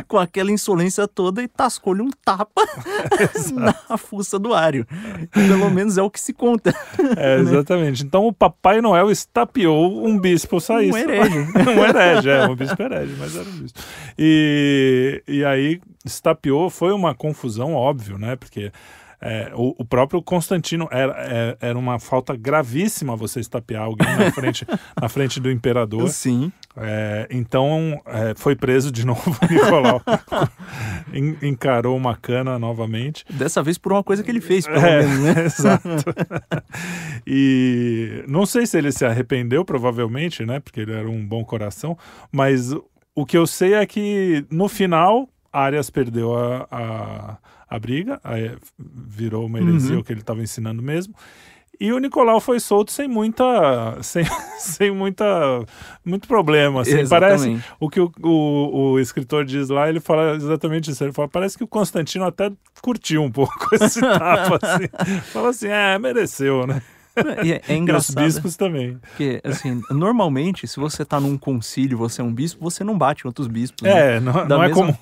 com aquela insolência toda e tascou-lhe um tapa [laughs] na fuça do Ário. Pelo menos é o que se conta. [laughs] É, exatamente. Então o Papai Noel estapeou um bispo sair. Um herege. um herege, é, um bispo herege, mas era um bispo. E, e aí estapeou, foi uma confusão, óbvio, né? Porque é, o, o, próprio Constantino era, é, era uma falta gravíssima você estapear alguém na frente, [laughs] na frente do imperador. Sim. É, então é, foi preso de [laughs] novo Nicolau. encarou uma cana novamente. Dessa vez por uma coisa que ele fez, pelo é, menos, né? [laughs] Exato. e não sei se ele se arrependeu, provavelmente, né? Porque ele era um bom coração, mas o que eu sei é que no final Arias perdeu a, a a briga, aí virou uma heresia uhum. o que ele estava ensinando mesmo. E o Nicolau foi solto sem muita. [laughs] sem, sem muita. muito problema. Assim. Parece. O que o, o, o, escritor diz lá, ele fala exatamente isso. Ele fala: parece que o Constantino até curtiu um pouco [laughs] esse tapa. [laughs] assim. Fala assim: é, mereceu, né? É, é engraçado. E os bispos também. Porque, assim, normalmente, se você está num concílio, você é um bispo, você não bate em outros bispos. É, né? não, não é mesma... é comum.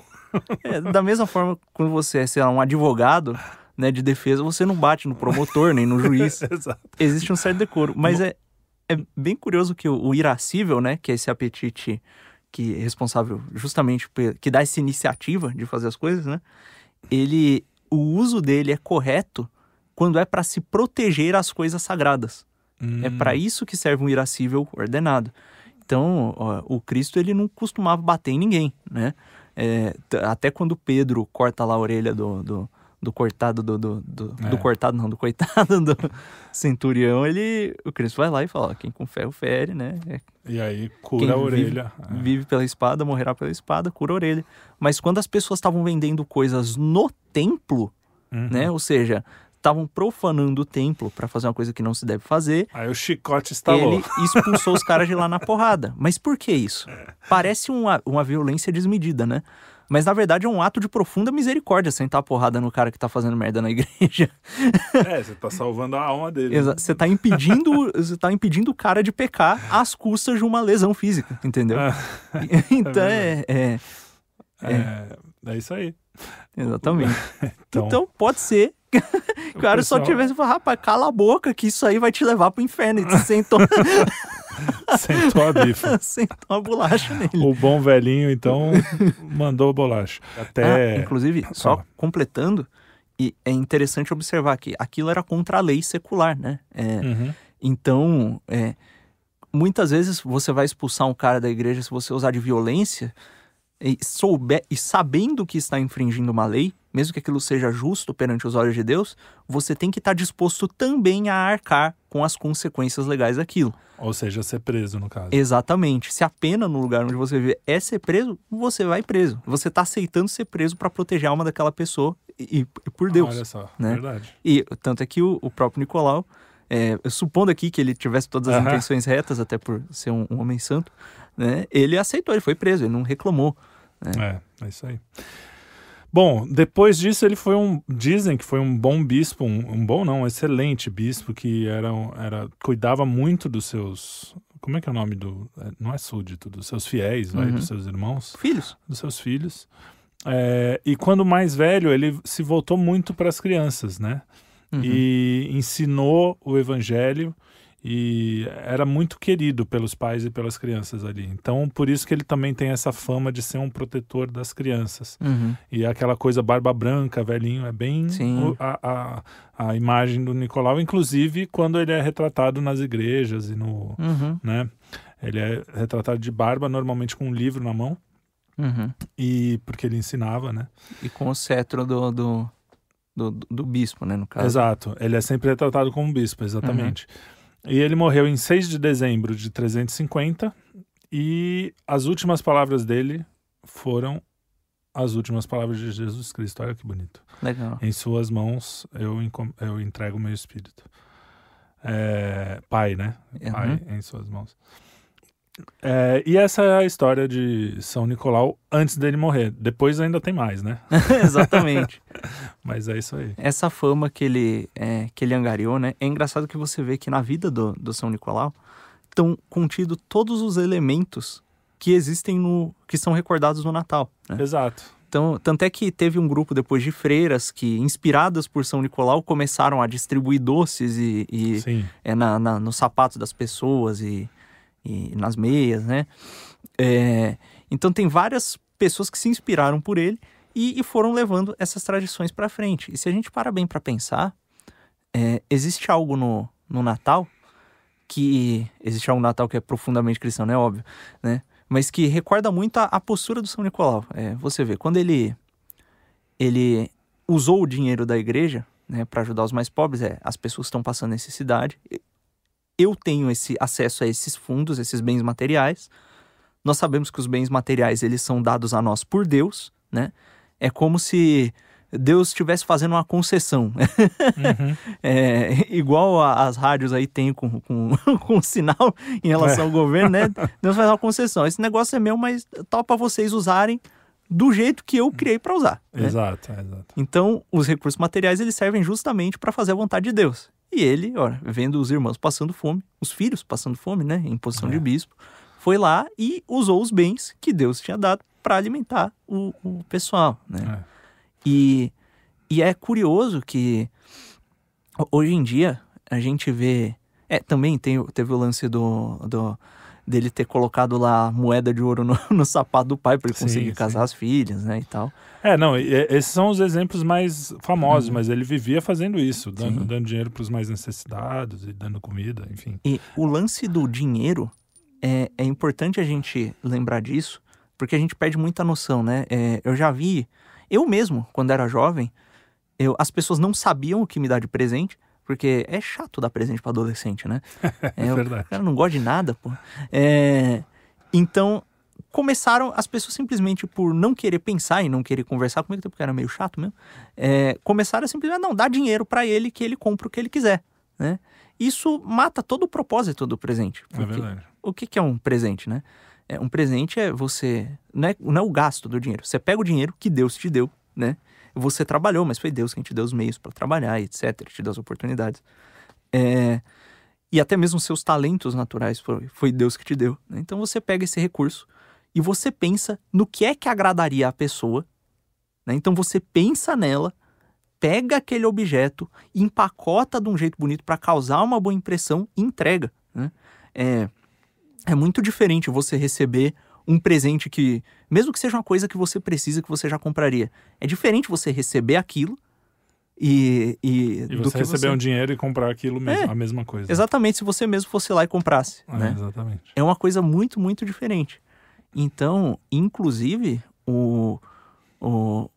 É, da mesma forma, quando você é, sei lá, um advogado né, de defesa, você não bate no promotor nem no juiz. [laughs] Existe um certo decoro. Mas é, é bem curioso que o, o irascível, né, que é esse apetite que é responsável justamente que dá essa iniciativa de fazer as coisas, né? Ele, o uso dele é correto quando é para se proteger as coisas sagradas. É hum. É para isso que serve um irascível ordenado. Então, ó, o Cristo ele não costumava bater em ninguém, né? É, até quando Pedro corta lá a orelha do, do, do cortado do, do, do, é. do, cortado não, do coitado do centurião, ele o Cristo vai lá e fala, quem com ferro fere, né? É, e aí cura a orelha. Vive, é. vive, pela espada, morrerá pela espada, cura a orelha. Mas quando as pessoas estavam vendendo coisas no templo, uhum. né? Ou seja, estavam profanando o templo para fazer uma coisa que não se deve fazer. Aí o chicote instalou. Ele expulsou os [laughs] caras de lá na porrada. Mas por que isso? É. Parece uma, uma violência desmedida, né? Mas na verdade é um ato de profunda misericórdia sentar a porrada no cara que tá fazendo merda na [laughs] igreja. É, você tá salvando a alma dele. Exato. Você tá impedindo, você tá impedindo o cara de pecar às custas de uma lesão física, entendeu? Ah, [laughs] então é é, é, é, é. isso aí. Exatamente. então, então pode ser [laughs] o cara pessoal... só tivesse falado, rapaz, cala a boca que isso aí vai te levar pro inferno. E sentou... [laughs] sentou a bifa. [laughs] sentou a bolacha nele. O bom velhinho, então, mandou a bolacha. Até... Ah, inclusive, só completando, e é interessante observar que aquilo era contra a lei secular, né? É, uhum. Então, é, muitas vezes você vai expulsar um cara da igreja se você usar de violência e, souber, e sabendo que está infringindo uma lei, mesmo que aquilo seja justo perante os olhos de Deus, você tem que estar disposto também a arcar com as consequências legais daquilo. Ou seja, ser preso, no caso. Exatamente. Se a pena no lugar onde você vive é ser preso, você vai preso. Você está aceitando ser preso para proteger a alma daquela pessoa e, e por Deus. Olha só, né? verdade. E tanto é que o, o próprio Nicolau, é, supondo aqui que ele tivesse todas as intenções retas, até por ser um, um homem santo, né? Ele aceitou, ele foi preso, ele não reclamou. Né? É, é isso aí. Bom, depois disso ele foi um, dizem que foi um bom bispo, um, um bom não, um excelente bispo que era, era cuidava muito dos seus, como é que é o nome do, é, não é súdito, dos seus fiéis, uhum. vai, dos seus irmãos, filhos, dos seus filhos. É, e quando mais velho ele se voltou muito para as crianças, né? Uhum. E ensinou o evangelho e era muito querido pelos pais e pelas crianças ali. Então, por isso que ele também tem essa fama de ser um protetor das crianças. Uhum. E aquela coisa barba branca, velhinho, é bem a, a, a, imagem do Nicolau, inclusive quando ele é retratado nas igrejas e no, uhum. né? Ele é retratado de barba, normalmente com um livro na mão. Uhum. E porque ele ensinava, né? E com o cetro do, do, do, do bispo, né, no caso. Exato. Ele é sempre retratado como bispo, exatamente. Uhum. E ele morreu em 6 de dezembro de 350 e as últimas palavras dele foram as últimas palavras de Jesus Cristo. Olha que bonito. Legal. Em suas mãos eu, eu entrego o meu espírito. É, pai, né? Uhum. Pai em suas mãos. É, e essa é a história de São Nicolau antes dele morrer. Depois ainda tem mais, né? [laughs] Exatamente. [laughs] Mas é isso aí. essa fama que ele, é, que ele angariou, né? É engraçado que você vê que na vida do, do São Nicolau estão contidos todos os elementos que existem no. que são recordados no Natal. né? Exato. Então, tanto é que teve um grupo depois de freiras que, inspiradas por São Nicolau, começaram a distribuir doces e, e é, na, na- nos sapatos das pessoas e, e nas meias, né? É, então tem várias pessoas que se inspiraram por ele e, e foram levando essas tradições para frente. E se a gente para bem para pensar, é, existe algo no, no Natal que existe algo no Natal que é profundamente cristão, é óbvio, né? Mas que recorda muito a, a postura do São Nicolau. É, você vê quando ele ele usou o dinheiro da igreja né, para ajudar os mais pobres, é, as pessoas estão passando necessidade. Eu tenho esse acesso a esses fundos, esses bens materiais. Nós sabemos que os bens materiais eles são dados a nós por Deus, né? É como se Deus estivesse fazendo uma concessão. Uhum. [laughs] É, igual a- as rádios aí tem com, com, [laughs] com o sinal em relação É. ao governo, né? [laughs] Deus faz uma concessão. Esse negócio é meu, mas tal para vocês usarem do jeito que eu criei para usar. né? Exato, exato. Então, os recursos materiais eles servem justamente para fazer a vontade de Deus. E ele, olha, vendo os irmãos passando fome, os filhos passando fome, né, em posição É. de bispo, foi lá e usou os bens que Deus tinha dado para alimentar o, o pessoal, né? É. E, e é curioso que ho- hoje em dia a gente vê. É, também tem, teve o lance do, do dele ter colocado lá moeda de ouro no, [laughs] no sapato do pai para ele Sim, conseguir sim. casar as filhas, né? E tal. É, não, esses são os exemplos mais famosos, Uhum. mas ele vivia fazendo isso, dando, Sim. dando dinheiro para os mais necessitados e dando comida, enfim. E o lance do dinheiro é, é importante a gente lembrar disso, porque a gente perde muita noção, né? É, eu já vi, eu mesmo, quando era jovem, eu, as pessoas não sabiam o que me dar de presente, porque é chato dar presente para adolescente, né? [laughs] É o verdade. cara não gosta de nada, pô. É, então, começaram, as pessoas simplesmente por não querer pensar e não querer conversar comigo, até porque era meio chato mesmo, é, começaram a simplesmente, não, dá dinheiro para ele que ele compra o que ele quiser, né? Isso mata todo o propósito do presente. É porque verdade. o que, que é um presente, né? É, um presente é você. Não é, não é o gasto do dinheiro. Você pega o dinheiro que Deus te deu, né? Você trabalhou, mas foi Deus quem te deu os meios para trabalhar, etc. Te deu as oportunidades. É, e até mesmo seus talentos naturais foi, foi Deus que te deu. né? Então você pega esse recurso e você pensa no que é que agradaria a pessoa. né? Então você pensa nela, pega aquele objeto, empacota de um jeito bonito para causar uma boa impressão e entrega. né? É, é muito diferente você receber um presente que, mesmo que seja uma coisa que você precisa, que você já compraria, é diferente você receber aquilo e, e, E do você que receber um dinheiro e comprar aquilo mesmo, É. a mesma coisa. Exatamente, se você mesmo fosse lá e comprasse, É, né? Exatamente. É uma coisa muito, muito diferente. Então, inclusive, o, o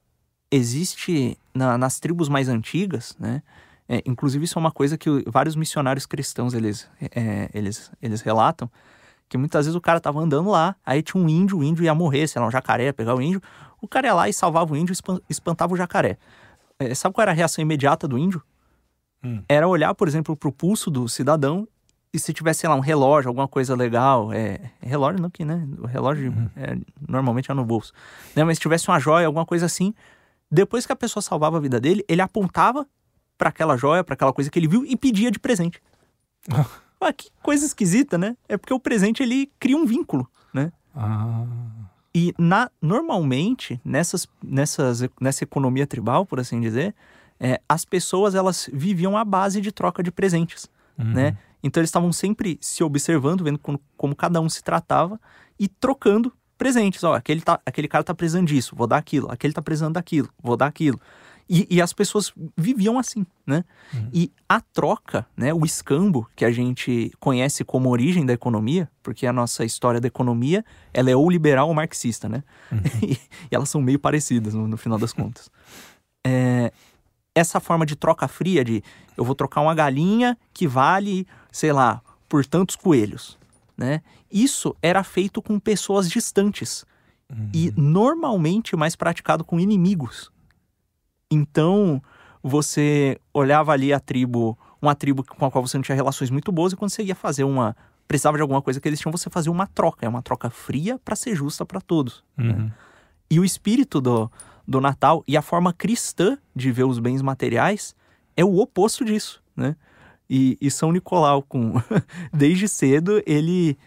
existe na- nas tribos mais antigas, né? É, inclusive, isso é uma coisa que vários missionários cristãos eles, é, eles, eles relatam. Que muitas vezes o cara tava andando lá, aí tinha um índio, o índio ia morrer, sei lá, um jacaré ia pegar o índio. O cara ia lá e salvava o índio e espan- espantava o jacaré. É, sabe qual era a reação imediata do índio? Hum. Era olhar, por exemplo, pro pulso do cidadão e se tivesse, sei lá, um relógio, alguma coisa legal, é, relógio não que, né? O relógio é, normalmente é no bolso. Né? Mas se tivesse uma joia, alguma coisa assim, depois que a pessoa salvava a vida dele, ele apontava para aquela joia, para aquela coisa que ele viu e pedia de presente. [laughs] ah, que coisa esquisita, né? É porque o presente ele cria um vínculo, né? Ah, E na, normalmente, nessas, nessas, nessa economia tribal, por assim dizer, é, as pessoas elas viviam à base de troca de presentes, uhum. né? Então eles estavam sempre se observando, vendo como, como cada um se tratava e trocando presentes. Ó, aquele, tá, aquele cara tá precisando disso, vou dar aquilo. Aquele tá precisando daquilo, vou dar aquilo. E, e as pessoas viviam assim, né? E a troca, né, o escambo, que a gente conhece como origem da economia, porque a nossa história da economia, ela é ou liberal ou marxista, né? [laughs] e, e elas são meio parecidas no, no final das contas. É, essa forma de troca fria, de eu vou trocar uma galinha que vale, sei lá, por tantos coelhos, né? Isso era feito com pessoas distantes e normalmente mais praticado com inimigos. Então, você olhava ali a tribo, uma tribo com a qual você não tinha relações muito boas, e quando você ia fazer uma. precisava de alguma coisa que eles tinham, você fazia uma troca. É uma troca fria para ser justa para todos. Uhum. E o espírito do, do Natal. E a forma cristã de ver os bens materiais é o oposto disso, né? E, e São Nicolau, com [laughs] desde cedo, ele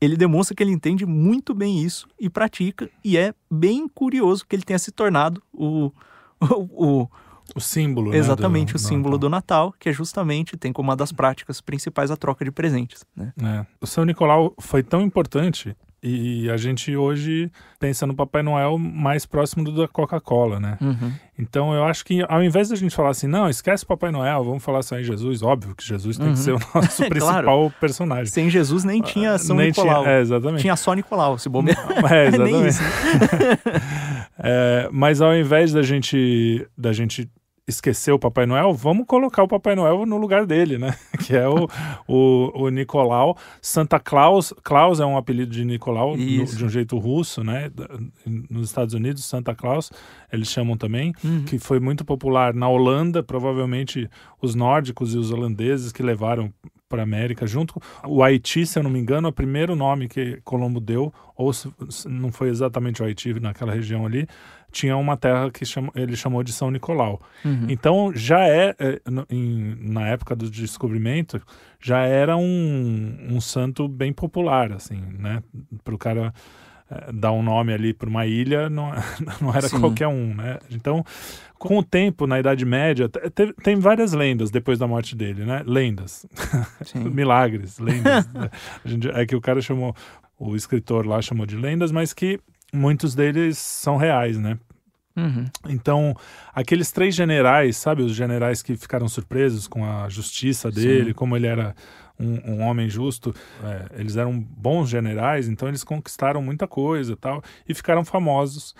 ele demonstra que ele entende muito bem isso e pratica, e é bem curioso que ele tenha se tornado o, [laughs] o, o, o símbolo. Né, exatamente, né, do, o símbolo do Natal, que é justamente, tem como uma das práticas principais a troca de presentes. Né? É. O São Nicolau foi tão importante e a gente hoje pensa no Papai Noel mais próximo do da Coca-Cola, né? Uhum. Então eu acho que ao invés da gente falar assim, não, esquece o Papai Noel, vamos falar só em Jesus, óbvio que Jesus tem uhum. que ser o [laughs] nosso principal claro. personagem. Sem Jesus nem tinha São nem Nicolau. Tinha, é, exatamente. Tinha só Nicolau, se bobear. [laughs] É, [laughs] exatamente. é, mas ao invés da gente, da gente esquecer o Papai Noel, vamos colocar o Papai Noel no lugar dele, né? [laughs] Que é o, o, o Nicolau. Santa Claus, Claus é um apelido de Nicolau, no, de um jeito russo, né? Nos Estados Unidos, Santa Claus, eles chamam também, uhum. que foi muito popular na Holanda, provavelmente os nórdicos e os holandeses que levaram para a América, junto com o Haiti, se eu não me engano, é o primeiro nome que Colombo deu, ou se, não foi exatamente o Haiti naquela região ali, tinha uma terra que chamou, ele chamou de São Nicolau. Uhum. Então já é, é em, na época do descobrimento, já era um, um santo bem popular, assim, né? Para o cara dar um nome ali para uma ilha, não, [laughs] não era Sim. qualquer um, né? Então com o tempo, na Idade Média, teve, tem várias lendas depois da morte dele, né? Lendas. [laughs] Milagres, lendas. Gente, é que o cara chamou, o escritor lá chamou de lendas, mas que muitos deles são reais, né? Uhum. Então, aqueles três generais, sabe, os generais que ficaram surpresos com a justiça dele, Sim. como ele era um, um homem justo, é, eles eram bons generais, então eles conquistaram muita coisa tal, e ficaram famosos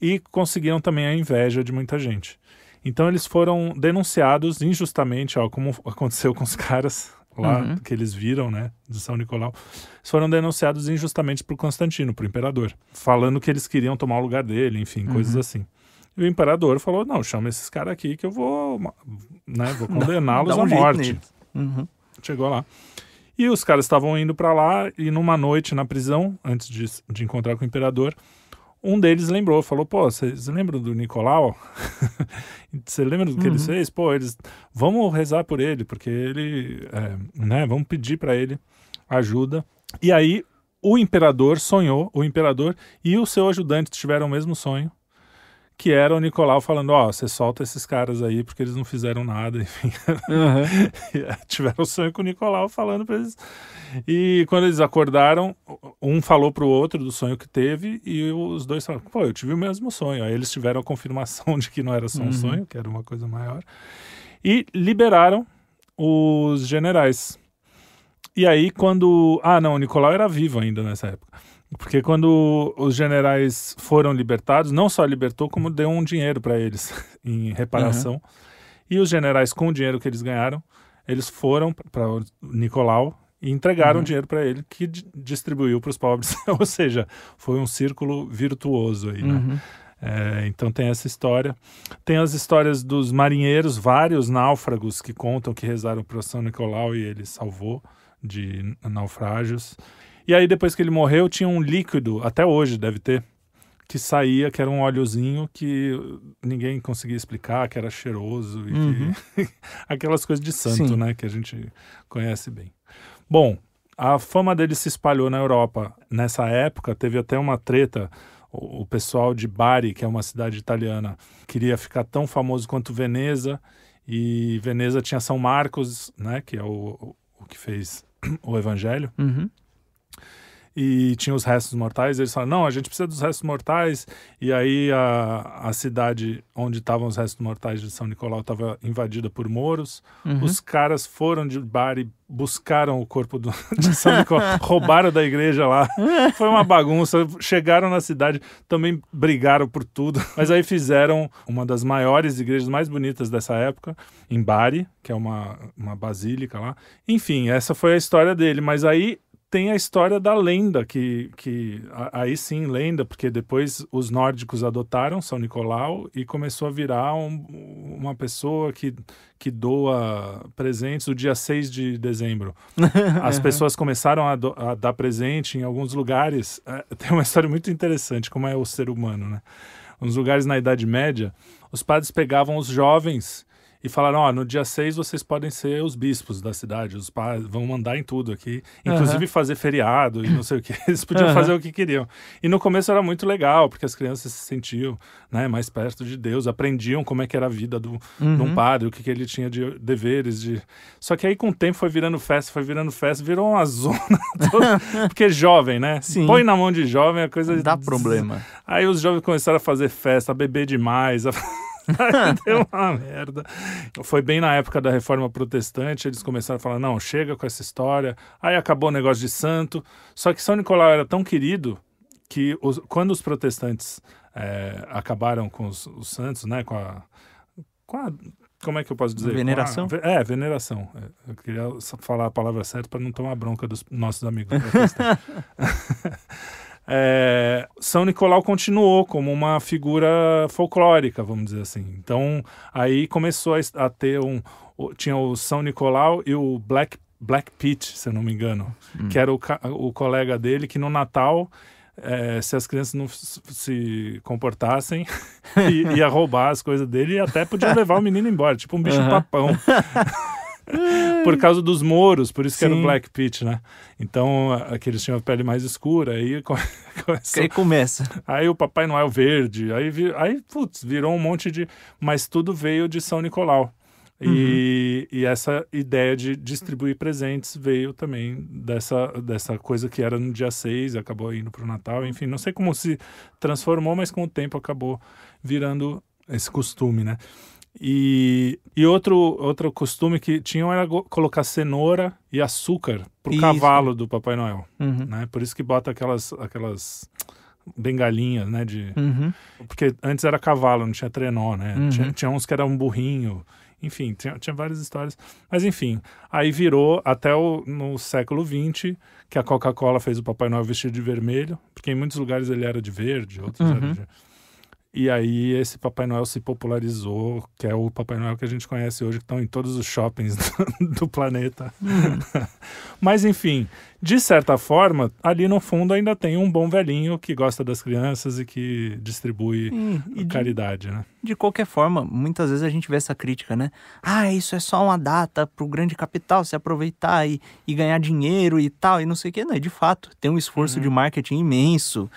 e conseguiram também a inveja de muita gente. Então eles foram denunciados injustamente, ó, como aconteceu com os caras lá uhum. que eles viram, né, de São Nicolau, eles foram denunciados injustamente por Constantino, por imperador, falando que eles queriam tomar o lugar dele, enfim, uhum. coisas assim. E o imperador falou: "Não, chama esses caras aqui que eu vou, né, vou [laughs] condená-los um à morte". Uhum. Chegou lá. E os caras estavam indo para lá e numa noite na prisão, antes de, de encontrar com o imperador, um deles lembrou, falou, pô, vocês lembram do Nicolau? [laughs] Você lembra do que uhum. ele fez? Pô, eles, vamos rezar por ele, porque ele, é, né, vamos pedir para ele ajuda. E aí o imperador sonhou, o imperador e o seu ajudante tiveram o mesmo sonho que era o Nicolau falando, ó, oh, você solta esses caras aí porque eles não fizeram nada, [laughs] enfim. Uhum. Tiveram o sonho com o Nicolau falando pra eles. E quando eles acordaram, um falou pro outro do sonho que teve e os dois falaram, pô, eu tive o mesmo sonho. Aí eles tiveram a confirmação [laughs] de que não era só um uhum. sonho, que era uma coisa maior. E liberaram os generais. E aí quando... Ah, não, o Nicolau era vivo ainda nessa época. Porque quando os generais foram libertados, não só libertou, como deu um dinheiro para eles [laughs] em reparação. Uhum. E os generais, com o dinheiro que eles ganharam, eles foram para Nicolau e entregaram uhum. dinheiro para ele, que distribuiu para os pobres. [laughs] Ou seja, foi um círculo virtuoso aí, né? Uhum. É, então tem essa história. Tem as histórias dos marinheiros, vários náufragos que contam que rezaram para São Nicolau e ele salvou de naufrágios. E aí, depois que ele morreu, tinha um líquido, até hoje deve ter, que saía, que era um óleozinho que ninguém conseguia explicar, que era cheiroso e uhum. que... [laughs] aquelas coisas de santo, Sim. né, que a gente conhece bem. Bom, a fama dele se espalhou na Europa. Nessa época, teve até uma treta. O, pessoal de Bari, que é uma cidade italiana, queria ficar tão famoso quanto Veneza. E Veneza tinha São Marcos, né, que é o, o que fez [clears throat] o Evangelho. Uhum e tinha os restos mortais. Eles falaram: não, a gente precisa dos restos mortais. E aí a, a cidade onde estavam os restos mortais de São Nicolau estava invadida por moros. Uhum. Os caras foram de bar e buscaram o corpo do, [laughs] de São Nicolau, roubaram da igreja lá. Foi uma bagunça. Chegaram na cidade, também brigaram por tudo. [laughs] Mas aí fizeram uma das maiores igrejas mais bonitas dessa época, em Bari, que é uma, uma basílica lá. Enfim, essa foi a história dele. Mas aí tem a história da lenda, que, que aí sim, lenda, porque depois os nórdicos adotaram São Nicolau e começou a virar um, uma pessoa que, que doa presentes o dia 6 de dezembro. [laughs] As pessoas começaram a, do, a dar presente em alguns lugares. É, tem uma história muito interessante, como é o ser humano, né? uns lugares na Idade Média, os padres pegavam os jovens e falaram: Ó, no dia 6 vocês podem ser os bispos da cidade, os pais vão mandar em tudo aqui, inclusive uhum. fazer feriado e não sei o que. [laughs] Eles podiam uhum. fazer o que queriam. E no começo era muito legal, porque as crianças se sentiam né, mais perto de Deus, aprendiam como é que era a vida do, uhum. de um padre, o que, que ele tinha de deveres. De... Só que aí com o tempo foi virando festa, foi virando festa, virou uma [laughs] zona toda, [laughs] porque jovem, né? Sim. Põe na mão de jovem a coisa. Dá problema. Aí os jovens começaram a fazer festa, a beber demais. A... [laughs] Deu uma merda. Foi bem na época da reforma protestante, eles começaram a falar: não, chega com essa história. Aí acabou o negócio de santo. Só que São Nicolau era tão querido que os, quando os protestantes é, acabaram com os, os, santos, né, com a, com a como é que eu posso dizer? Veneração? A, é, veneração. É, eu queria falar a palavra certa para não tomar bronca dos nossos amigos protestantes. [laughs] é, São Nicolau continuou como uma figura folclórica, vamos dizer assim. Então, aí começou a, ter um. Tinha o São Nicolau e o Black, Black Pete, se eu não me engano, hum. que era o, o colega dele que no Natal. É, se as crianças não se comportassem, [laughs] ia roubar as coisas dele e até podia levar o menino embora, tipo um bicho-papão. [laughs] [laughs] por causa dos moros, por isso Sim. que era o Black Pit, né? Então, aqueles tinham a pele mais escura, aí [laughs] começou... Aí começa. Aí o Papai Noel verde, aí, aí putz, virou um monte de... Mas tudo veio de São Nicolau. E, uhum. e, essa ideia de distribuir presentes veio também dessa, dessa coisa que era no dia 6, acabou indo para o Natal, enfim, não sei como se transformou, mas com o tempo acabou virando esse costume, né? E, e outro, outro costume que tinham era colocar cenoura e açúcar pro isso. cavalo do Papai Noel. Uhum. Né? Por isso que bota aquelas, aquelas bengalinhas, né? De... Uhum. Porque antes era cavalo, não tinha trenó, né? Uhum. Tinha, tinha, uns que era um burrinho. Enfim, tinha, tinha várias histórias. Mas enfim, aí virou até o, no século XX que a Coca-Cola fez o Papai Noel vestido de vermelho. Porque em muitos lugares ele era de verde, outros eram uhum. de e aí esse Papai Noel se popularizou, que é o Papai Noel que a gente conhece hoje, que estão em todos os shoppings [laughs] do, do planeta. Uhum. [laughs] Mas enfim, de certa forma, ali no fundo ainda tem um bom velhinho que gosta das crianças e que distribui hum, e caridade, de, né? De qualquer forma, muitas vezes a gente vê essa crítica, né? Ah, isso é só uma data para o grande capital se aproveitar e, e ganhar dinheiro e tal, e não sei o que. Não, de fato, tem um esforço uhum. de marketing imenso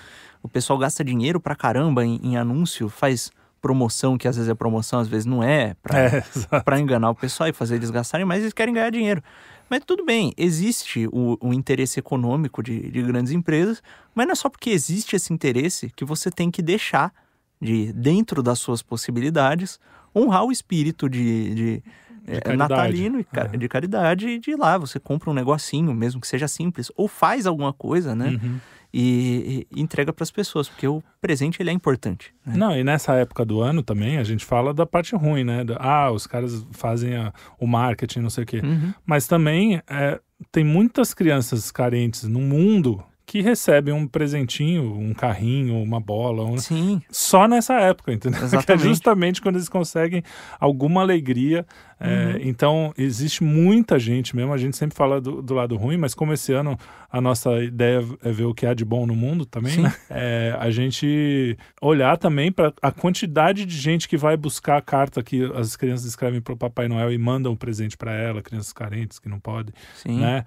o pessoal gasta dinheiro pra caramba em, em anúncio, faz promoção, que às vezes é promoção, às vezes não é, pra, é, [laughs] pra enganar o pessoal e fazer eles gastarem, mas eles querem ganhar dinheiro. Mas tudo bem, existe o, o interesse econômico de, de, grandes empresas, mas não é só porque existe esse interesse que você tem que deixar de, dentro das suas possibilidades, honrar o espírito de, de, de é, natalino e de caridade e de ir lá. Você compra um negocinho, mesmo que seja simples, ou faz alguma coisa, né? Uhum e, e entrega para as pessoas, porque o presente ele é importante. Né? Não, e nessa época do ano também a gente fala da parte ruim, né? Ah, os caras fazem a, o marketing, não sei o quê. Uhum. Mas também é, tem muitas crianças carentes no mundo que recebem um presentinho, um carrinho, uma bola. Um... Sim. Só nessa época, entendeu? Exatamente. [laughs] Que é justamente quando eles conseguem alguma alegria. É, uhum. Então, existe muita gente mesmo. A gente sempre fala do, do, lado ruim, mas como esse ano a nossa ideia é ver o que há de bom no mundo também, né? É, a gente olhar também para a quantidade de gente que vai buscar a carta que as crianças escrevem para o Papai Noel e mandam um presente para ela, crianças carentes que não podem, Sim. né?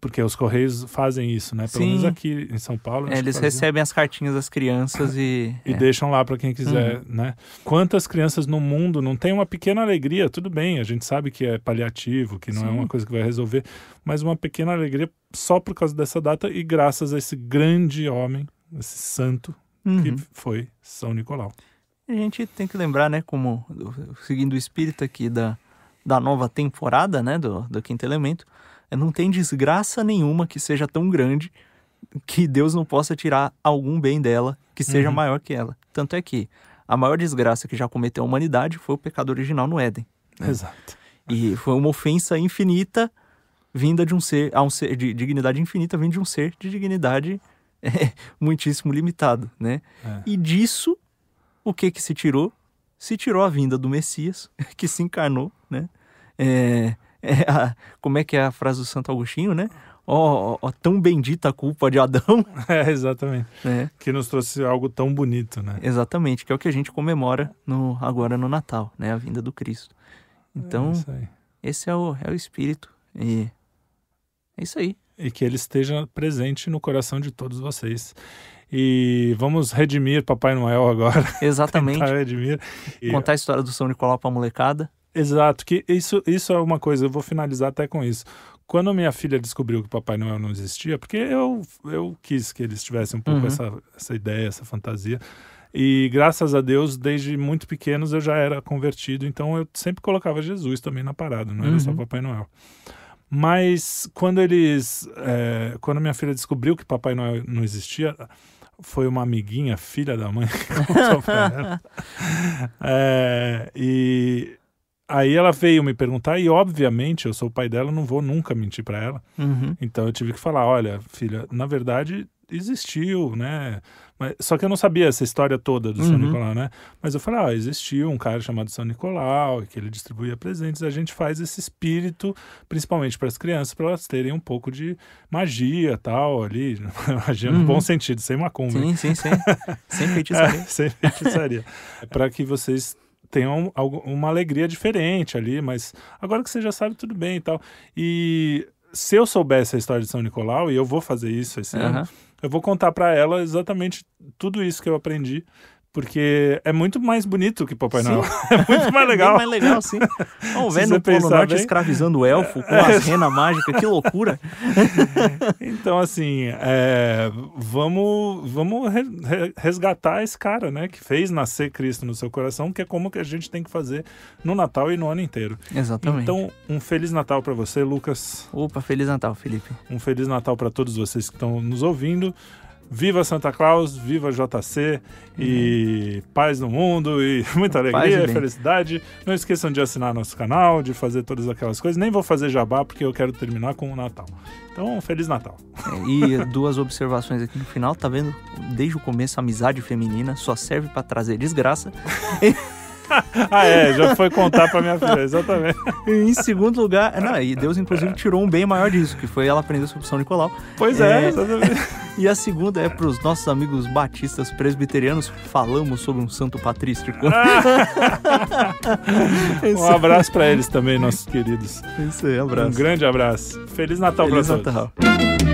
Porque os Correios fazem isso, né? Pelo Sim. menos aqui em São Paulo. É, eles recebem as cartinhas das crianças e... e é. deixam lá para quem quiser, uhum. né? Quantas crianças no mundo não têm uma pequena alegria? Tudo bem, a gente sabe que é paliativo, que não Sim. é uma coisa que vai resolver, mas uma pequena alegria só por causa dessa data e graças a esse grande homem, esse santo, uhum. que foi São Nicolau. A gente tem que lembrar, né, como seguindo o espírito aqui da, da nova temporada, né, do, do Quinto Elemento, é, não tem desgraça nenhuma que seja tão grande que Deus não possa tirar algum bem dela que seja uhum. maior que ela. Tanto é que a maior desgraça que já cometeu a humanidade foi o pecado original no Éden. Né? Exato. E foi uma ofensa infinita vinda de um ser, a um ser de dignidade infinita, vindo de um ser de dignidade [laughs] é, muitíssimo limitado, né? É. E disso, o que que se tirou? Se tirou a vinda do Messias, [laughs] que se encarnou, né? É, é a, como é que é a frase do Santo Agostinho, né? Ó, ó, tão bendita a culpa de Adão. [laughs] É, exatamente. É, Que nos trouxe algo tão bonito, né? exatamente, que é o que a gente comemora no, agora no Natal, né? A vinda do Cristo. Então, É isso aí. esse é o, é o espírito. E é isso aí. E que ele esteja presente no coração de todos vocês. E vamos redimir Papai Noel agora. [laughs] Exatamente. Redimir. E- Contar a história do São Nicolau pra molecada. Exato, que isso, isso é uma coisa, eu vou finalizar até com isso. Quando minha filha descobriu que Papai Noel não existia, porque eu, eu quis que eles tivessem um pouco Uhum. essa, essa ideia, essa fantasia. E graças a Deus, desde muito pequenos eu já era convertido, então eu sempre colocava Jesus também na parada, não era só Uhum. Papai Noel. Mas quando eles. é, quando minha filha descobriu que Papai Noel não existia, foi uma amiguinha, filha da mãe, [laughs] que contou pra ela. É, [laughs] e aí ela veio me perguntar, e obviamente eu sou o pai dela, não vou nunca mentir pra ela. Uhum. Então eu tive que falar: olha, filha, na verdade existiu, né? Mas, só que eu não sabia essa história toda do São Uhum. Nicolau, né? Mas eu falei: ah, existiu um cara chamado São Nicolau, que ele distribuía presentes. A gente faz esse espírito, principalmente para as crianças, para elas terem um pouco de magia tal, ali. [laughs] magia no Uhum. bom sentido, sem macumba. Sim, sim, sim. Sem [laughs] feitiçaria. É, sem feitiçaria. para que vocês tenham uma alegria diferente ali, mas agora que você já sabe, tudo bem e tal. E se eu soubesse a história de São Nicolau, e eu vou fazer isso esse ano, Aham. Eu vou contar para ela exatamente tudo isso que eu aprendi. Porque é muito mais bonito que Papai. Noel. [laughs] É muito mais [laughs] legal. Bem mais legal, sim. [laughs] Velho você no Polo Norte bem. escravizando o elfo com as renas mágicas, que loucura. Então, assim, é, vamos, vamos re- re- resgatar esse cara, né? Que fez nascer Cristo no seu coração, que é como que a gente tem que fazer no Natal e no ano inteiro. Exatamente. Então, um Feliz Natal para você, Lucas. Opa, Feliz Natal, Felipe. Um Feliz Natal para todos vocês que estão nos ouvindo. Viva Santa Claus, viva JC e paz no mundo e [laughs] muita e alegria, felicidade. Não esqueçam de assinar nosso canal, de fazer todas aquelas coisas. Nem vou fazer jabá porque eu quero terminar com o Natal. Então, Feliz Natal. É, E duas observações aqui no final, tá vendo? Desde o começo, a amizade feminina só serve pra trazer desgraça. [laughs] [laughs] Ah, é, já foi contar pra minha filha, exatamente. E em segundo lugar, não, e Deus inclusive tirou um bem maior disso, que foi ela aprender sobre São Nicolau. Pois é, É. exatamente. [laughs] E a segunda é pros nossos amigos batistas presbiterianos, falamos sobre um santo patrístico. [laughs] Um abraço pra eles também, nossos queridos. Isso aí, abraço. Um grande abraço. Feliz Natal Feliz pra todos. Natal.